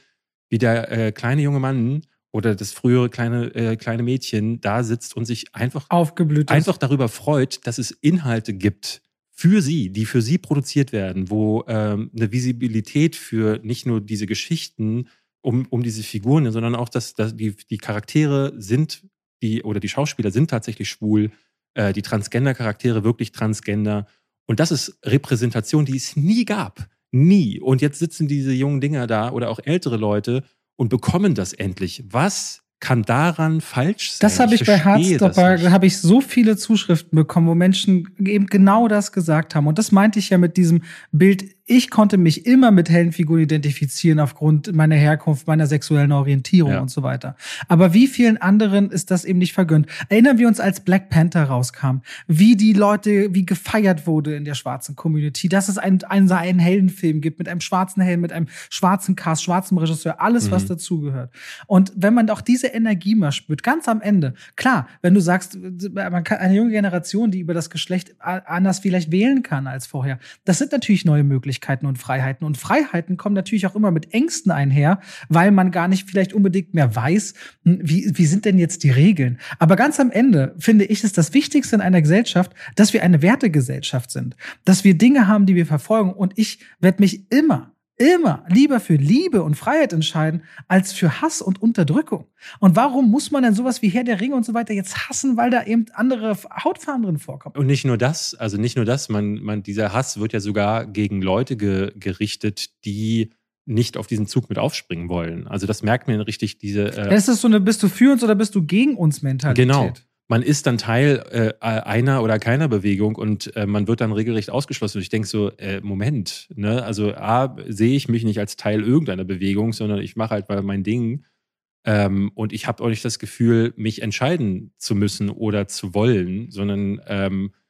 wie der äh, kleine junge Mann oder das frühere kleine, äh, kleine Mädchen da sitzt und sich einfach, Aufgeblüht einfach darüber freut, dass es Inhalte gibt für sie, die für sie produziert werden, wo ähm, eine Visibilität für nicht nur diese Geschichten um, um diese Figuren, sondern auch, dass, dass die, die Charaktere sind die oder die Schauspieler sind tatsächlich schwul, äh, die Transgender-Charaktere wirklich Transgender. Und das ist Repräsentation, die es nie gab. Nie. Und jetzt sitzen diese jungen Dinger da oder auch ältere Leute und bekommen das endlich. Was kann daran falsch sein? Das habe ich, ich bei Hardstopper, habe ich so viele Zuschriften bekommen, wo Menschen eben genau das gesagt haben. Und das meinte ich ja mit diesem Bild, ich konnte mich immer mit hellen Figuren identifizieren aufgrund meiner Herkunft, meiner sexuellen Orientierung ja. und so weiter. Aber wie vielen anderen ist das eben nicht vergönnt? Erinnern wir uns, als Black Panther rauskam, wie die Leute, wie gefeiert wurde in der schwarzen Community, dass es einen, einen, einen Heldenfilm gibt mit einem schwarzen Helden, mit einem schwarzen Cast, schwarzem Regisseur, alles, mhm. was dazugehört. Und wenn man auch diese Energie mal spürt, ganz am Ende, klar, wenn du sagst, man kann eine junge Generation, die über das Geschlecht anders vielleicht wählen kann als vorher, das sind natürlich neue Möglichkeiten. Möglichkeiten und Freiheiten. Und Freiheiten kommen natürlich auch immer mit Ängsten einher, weil man gar nicht vielleicht unbedingt mehr weiß, hm, wie, wie sind denn jetzt die Regeln. Aber ganz am Ende finde ich es das Wichtigste in einer Gesellschaft, dass wir eine Wertegesellschaft sind, dass wir Dinge haben, die wir verfolgen. Und ich werde mich immer immer lieber für Liebe und Freiheit entscheiden, als für Hass und Unterdrückung. Und warum muss man denn sowas wie Herr der Ringe und so weiter jetzt hassen, weil da eben andere Hautfarben drin vorkommen? Und nicht nur das, also nicht nur das, man, man, dieser Hass wird ja sogar gegen Leute ge, gerichtet, die nicht auf diesen Zug mit aufspringen wollen. Also das merkt man richtig, diese. Äh, das ist so eine, bist du für uns oder bist du gegen uns Mentalität? Genau man ist dann Teil äh, einer oder keiner Bewegung und äh, man wird dann regelrecht ausgeschlossen. Und ich denke so, äh, Moment, ne? also A, sehe ich mich nicht als Teil irgendeiner Bewegung, sondern ich mache halt mal mein Ding. Ähm, und ich habe auch nicht das Gefühl, mich entscheiden zu müssen oder zu wollen, sondern ähm, äh, äh,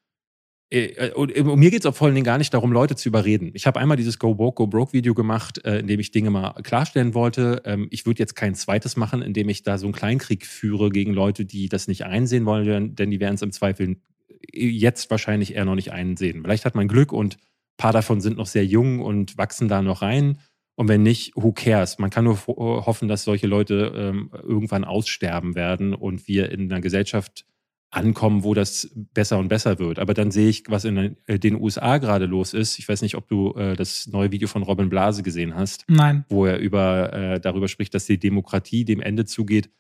und mir geht es auch vor allen Dingen gar nicht darum, Leute zu überreden. Ich habe einmal dieses Go Broke, Go Broke Video gemacht, äh, in dem ich Dinge mal klarstellen wollte. Ähm, ich würde jetzt kein zweites machen, in dem ich da so einen Kleinkrieg führe gegen Leute, die das nicht einsehen wollen, denn die werden es im Zweifel jetzt wahrscheinlich eher noch nicht einsehen. Vielleicht hat man Glück und ein paar davon sind noch sehr jung und wachsen da noch rein. Und wenn nicht, who cares? Man kann nur hoffen, dass solche Leute ähm, irgendwann aussterben werden und wir in einer Gesellschaft ankommen, wo das besser und besser wird. Aber dann sehe ich, was in äh, den USA gerade los ist. Ich weiß nicht, ob du äh, das neue Video von Robin Blase gesehen hast. Nein. Wo er über, äh, darüber spricht, dass die Demokratie dem Ende zugeht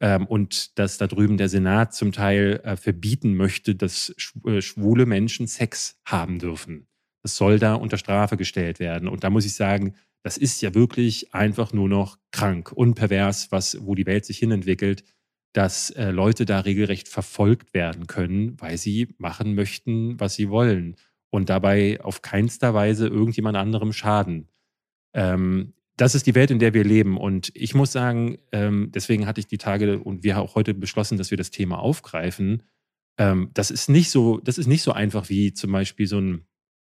ähm, und dass da drüben der Senat zum Teil äh, verbieten möchte, dass äh, schwule Menschen Sex haben dürfen. Das soll da unter Strafe gestellt werden. Und da muss ich sagen, das ist ja wirklich einfach nur noch krank und pervers, was, wo die Welt sich hinentwickelt dass äh, Leute da regelrecht verfolgt werden können, weil sie machen möchten, was sie wollen und dabei auf keinster Weise irgendjemand anderem schaden. Ähm, das ist die Welt, in der wir leben. Und ich muss sagen, ähm, deswegen hatte ich die Tage und wir auch heute beschlossen, dass wir das Thema aufgreifen. Ähm, das ist nicht so, das ist nicht so einfach wie zum Beispiel so ein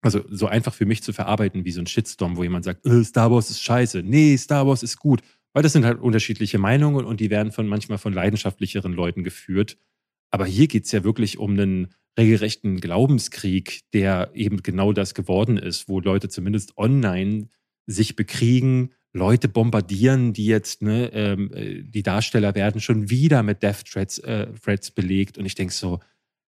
also so einfach für mich zu verarbeiten wie so ein Shitstorm, wo jemand sagt, äh, Star Wars ist scheiße, nee, Star Wars ist gut. Weil das sind halt unterschiedliche Meinungen und die werden von manchmal von leidenschaftlicheren Leuten geführt. Aber hier geht es ja wirklich um einen regelrechten Glaubenskrieg, der eben genau das geworden ist, wo Leute zumindest online sich bekriegen, Leute bombardieren, die jetzt, ne, ähm, äh, die Darsteller werden schon wieder mit Death Threats, äh, Threats belegt. Und ich denke so,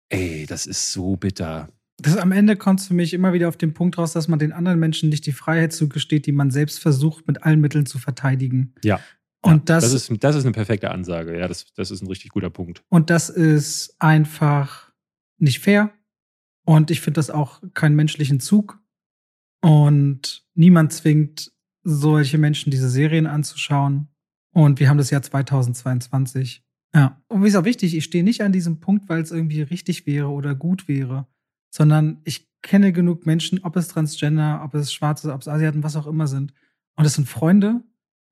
ey, das ist so bitter. Das am Ende kommt für mich immer wieder auf den Punkt raus, dass man den anderen Menschen nicht die Freiheit zugesteht, die man selbst versucht, mit allen Mitteln zu verteidigen. Ja. Und ja, das, das, ist, das ist eine perfekte Ansage. Ja, das, das ist ein richtig guter Punkt. Und das ist einfach nicht fair. Und ich finde das auch keinen menschlichen Zug. Und niemand zwingt solche Menschen diese Serien anzuschauen. Und wir haben das Jahr 2022. Ja. Und wie ist auch wichtig, ich stehe nicht an diesem Punkt, weil es irgendwie richtig wäre oder gut wäre, sondern ich kenne genug Menschen, ob es Transgender, ob es Schwarze, ob es Asiaten, was auch immer sind. Und es sind Freunde.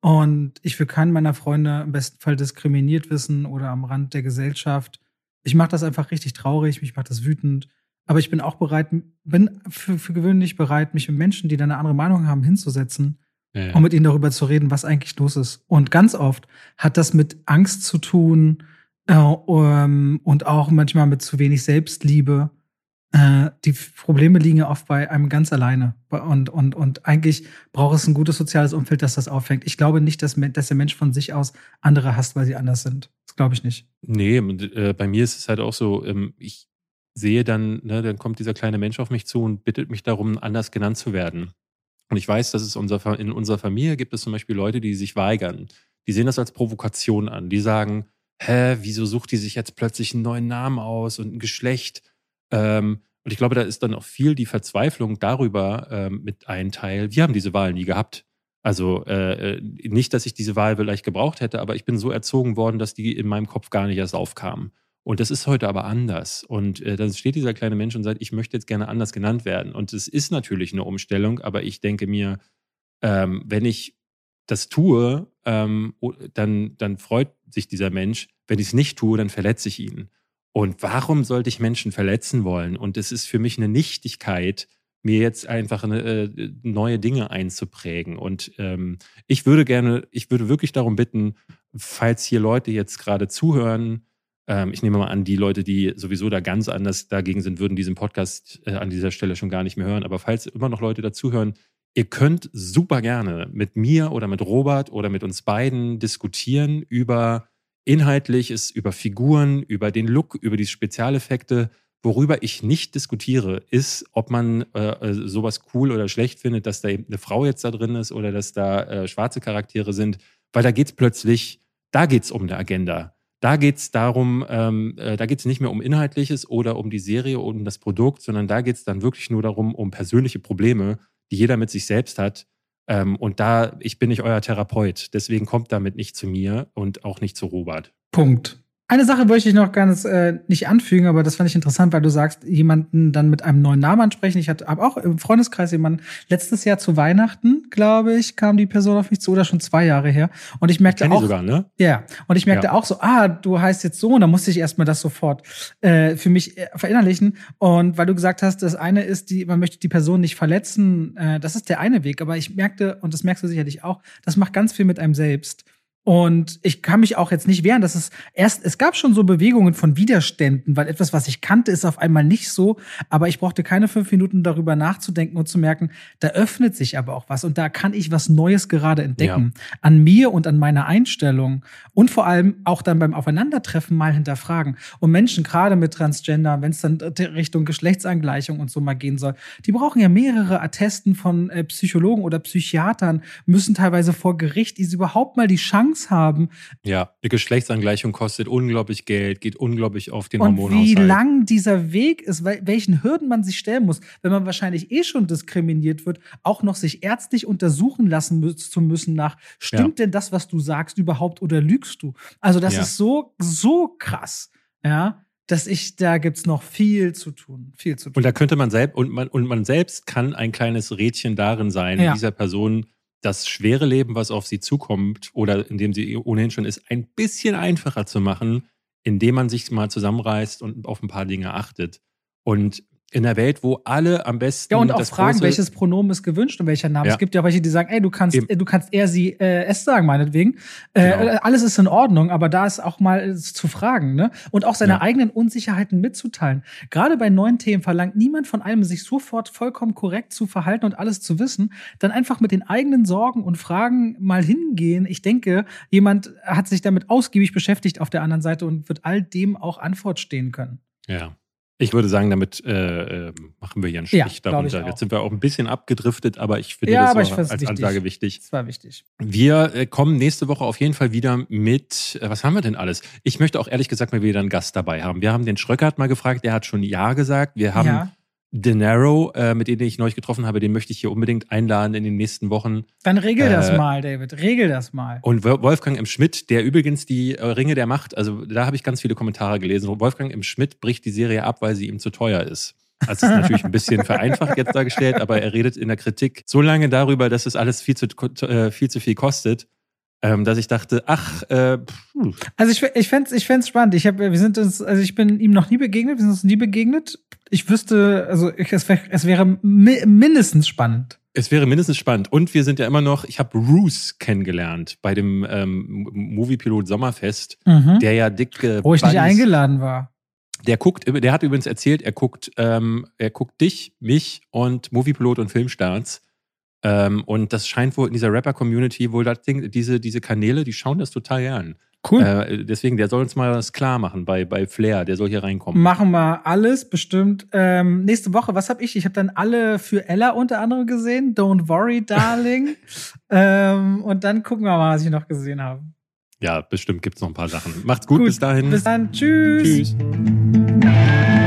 Und ich will keinen meiner Freunde im besten Fall diskriminiert wissen oder am Rand der Gesellschaft. Ich mache das einfach richtig traurig, mich macht das wütend. Aber ich bin auch bereit, bin für, für gewöhnlich bereit, mich mit Menschen, die da eine andere Meinung haben, hinzusetzen ja. um mit ihnen darüber zu reden, was eigentlich los ist. Und ganz oft hat das mit Angst zu tun äh, um, und auch manchmal mit zu wenig Selbstliebe. Äh, die Probleme liegen ja oft bei einem ganz alleine. Und, und, und eigentlich braucht es ein gutes soziales Umfeld, das das auffängt. Ich glaube nicht, dass, dass der Mensch von sich aus andere hasst, weil sie anders sind. Das glaube ich nicht. Nee, äh, bei mir ist es halt auch so, ähm, ich sehe dann, ne, dann kommt dieser kleine Mensch auf mich zu und bittet mich darum, anders genannt zu werden. Und ich weiß, dass es unser, in unserer Familie gibt es zum Beispiel Leute, die sich weigern. Die sehen das als Provokation an. Die sagen, hä, wieso sucht die sich jetzt plötzlich einen neuen Namen aus und ein Geschlecht? Ähm, und ich glaube, da ist dann auch viel die Verzweiflung darüber ähm, mit ein Teil. Wir haben diese Wahl nie gehabt. Also äh, äh, nicht, dass ich diese Wahl vielleicht gebraucht hätte, aber ich bin so erzogen worden, dass die in meinem Kopf gar nicht erst aufkamen. Und das ist heute aber anders. Und äh, dann steht dieser kleine Mensch und sagt, ich möchte jetzt gerne anders genannt werden. Und es ist natürlich eine Umstellung, aber ich denke mir, ähm, wenn ich das tue, ähm, dann, dann freut sich dieser Mensch. Wenn ich es nicht tue, dann verletze ich ihn. Und warum sollte ich Menschen verletzen wollen? Und es ist für mich eine Nichtigkeit, mir jetzt einfach eine, äh, neue Dinge einzuprägen. Und ähm, ich würde gerne, ich würde wirklich darum bitten, falls hier Leute jetzt gerade zuhören, ähm, ich nehme mal an, die Leute, die sowieso da ganz anders dagegen sind, würden diesen Podcast äh, an dieser Stelle schon gar nicht mehr hören. Aber falls immer noch Leute dazuhören, ihr könnt super gerne mit mir oder mit Robert oder mit uns beiden diskutieren über Inhaltliches, über Figuren, über den Look, über die Spezialeffekte. Worüber ich nicht diskutiere, ist, ob man äh, äh, sowas cool oder schlecht findet, dass da eben eine Frau jetzt da drin ist oder dass da äh, schwarze Charaktere sind, weil da geht es plötzlich, da geht es um eine Agenda. Da geht es darum, ähm, äh, da geht es nicht mehr um Inhaltliches oder um die Serie oder um das Produkt, sondern da geht es dann wirklich nur darum, um persönliche Probleme, die jeder mit sich selbst hat. Ähm, und da, ich bin nicht euer Therapeut, deswegen kommt damit nicht zu mir und auch nicht zu Robert. Punkt. Eine Sache wollte ich noch ganz äh, nicht anfügen, aber das fand ich interessant, weil du sagst, jemanden dann mit einem neuen Namen ansprechen. Ich hatte auch im Freundeskreis jemanden, letztes Jahr zu Weihnachten, glaube ich, kam die Person auf mich zu oder schon zwei Jahre her. Und ich merkte auch. sogar, ne? Ja. Und ich merkte ja. auch so, ah, du heißt jetzt so, und dann musste ich erstmal das sofort äh, für mich äh, verinnerlichen. Und weil du gesagt hast, das eine ist, die, man möchte die Person nicht verletzen, äh, das ist der eine Weg. Aber ich merkte, und das merkst du sicherlich auch, das macht ganz viel mit einem selbst. Und ich kann mich auch jetzt nicht wehren, dass es erst, es gab schon so Bewegungen von Widerständen, weil etwas, was ich kannte, ist auf einmal nicht so. Aber ich brauchte keine fünf Minuten darüber nachzudenken und zu merken, da öffnet sich aber auch was und da kann ich was Neues gerade entdecken. Ja. An mir und an meiner Einstellung und vor allem auch dann beim Aufeinandertreffen mal hinterfragen. Und Menschen, gerade mit Transgender, wenn es dann Richtung Geschlechtsangleichung und so mal gehen soll, die brauchen ja mehrere Attesten von äh, Psychologen oder Psychiatern, müssen teilweise vor Gericht, sie überhaupt mal die Chance Chance haben. Ja, die Geschlechtsangleichung kostet unglaublich Geld, geht unglaublich auf den und. Wie lang dieser Weg ist, welchen Hürden man sich stellen muss, wenn man wahrscheinlich eh schon diskriminiert wird, auch noch sich ärztlich untersuchen lassen zu müssen nach, stimmt ja. denn das, was du sagst, überhaupt oder lügst du? Also, das ja. ist so, so krass. Ja dass ich, da gibt's noch viel zu tun, viel zu tun. Und da könnte man selbst, und man, und man selbst kann ein kleines Rädchen darin sein, ja. dieser Person das schwere Leben, was auf sie zukommt oder in dem sie ohnehin schon ist, ein bisschen einfacher zu machen, indem man sich mal zusammenreißt und auf ein paar Dinge achtet. Und in der Welt, wo alle am besten. Ja, und auch fragen, welches Pronomen ist gewünscht und welcher Name. Ja. Es gibt ja welche, die sagen, ey, du kannst, Eben. du kannst eher sie äh, es sagen, meinetwegen. Äh, genau. Äh, alles ist in Ordnung, aber da ist auch mal zu fragen, ne? Und auch seine ja. eigenen Unsicherheiten mitzuteilen. Gerade bei neuen Themen verlangt niemand von einem, sich sofort vollkommen korrekt zu verhalten und alles zu wissen. Dann einfach mit den eigenen Sorgen und Fragen mal hingehen. Ich denke, jemand hat sich damit ausgiebig beschäftigt auf der anderen Seite und wird all dem auch Antwort stehen können. Ja. Ich würde sagen, damit äh, ähm, machen wir hier einen Strich ja, darunter. Jetzt sind wir auch ein bisschen abgedriftet, aber ich finde ja, das war als wichtig. Ansage wichtig. Das war wichtig. Wir äh, kommen nächste Woche auf jeden Fall wieder mit, äh, was haben wir denn alles? Ich möchte auch ehrlich gesagt mal wieder einen Gast dabei haben. Wir haben den Schröckert mal gefragt, der hat schon Ja gesagt. Wir haben ja. Denaro, äh, mit dem ich neulich getroffen habe, den möchte ich hier unbedingt einladen in den nächsten Wochen. Dann regel äh, das mal, David. Regel das mal. Und Wolfgang M. Schmidt, der übrigens die äh, Ringe der Macht, also da habe ich ganz viele Kommentare gelesen. Wolfgang M. Schmidt bricht die Serie ab, weil sie ihm zu teuer ist. Also ist natürlich ein bisschen vereinfacht jetzt dargestellt, aber er redet in der Kritik so lange darüber, dass es alles viel zu, äh, viel, zu viel kostet, ähm, dass ich dachte, ach, äh, also ich, ich fände es ich fänd's spannend. Ich hab, wir sind uns, also ich bin ihm noch nie begegnet, wir sind uns nie begegnet. Ich wüsste, also ich, es, wär, es wäre mi mindestens spannend. Es wäre mindestens spannend. Und wir sind ja immer noch, ich habe Roos kennengelernt bei dem ähm, Moviepilot Sommerfest, mhm. der ja dick. Äh, Wo ich nicht eingeladen war. Der guckt, der hat übrigens erzählt, er guckt, ähm, er guckt dich, mich und Moviepilot und Filmstarts. Ähm, und das scheint wohl in dieser Rapper-Community wohl das Ding, diese, diese Kanäle, die schauen das total gern. Cool. Äh, deswegen, der soll uns mal was klar machen bei, bei Flair, der soll hier reinkommen. Machen wir alles, bestimmt. Ähm, nächste Woche, was habe ich? Ich habe dann alle für Ella unter anderem gesehen. Don't worry, darling. ähm, und dann gucken wir mal, was ich noch gesehen habe. Ja, bestimmt gibt es noch ein paar Sachen. Macht's gut, gut, bis dahin. Bis dann, tschüss. Tschüss.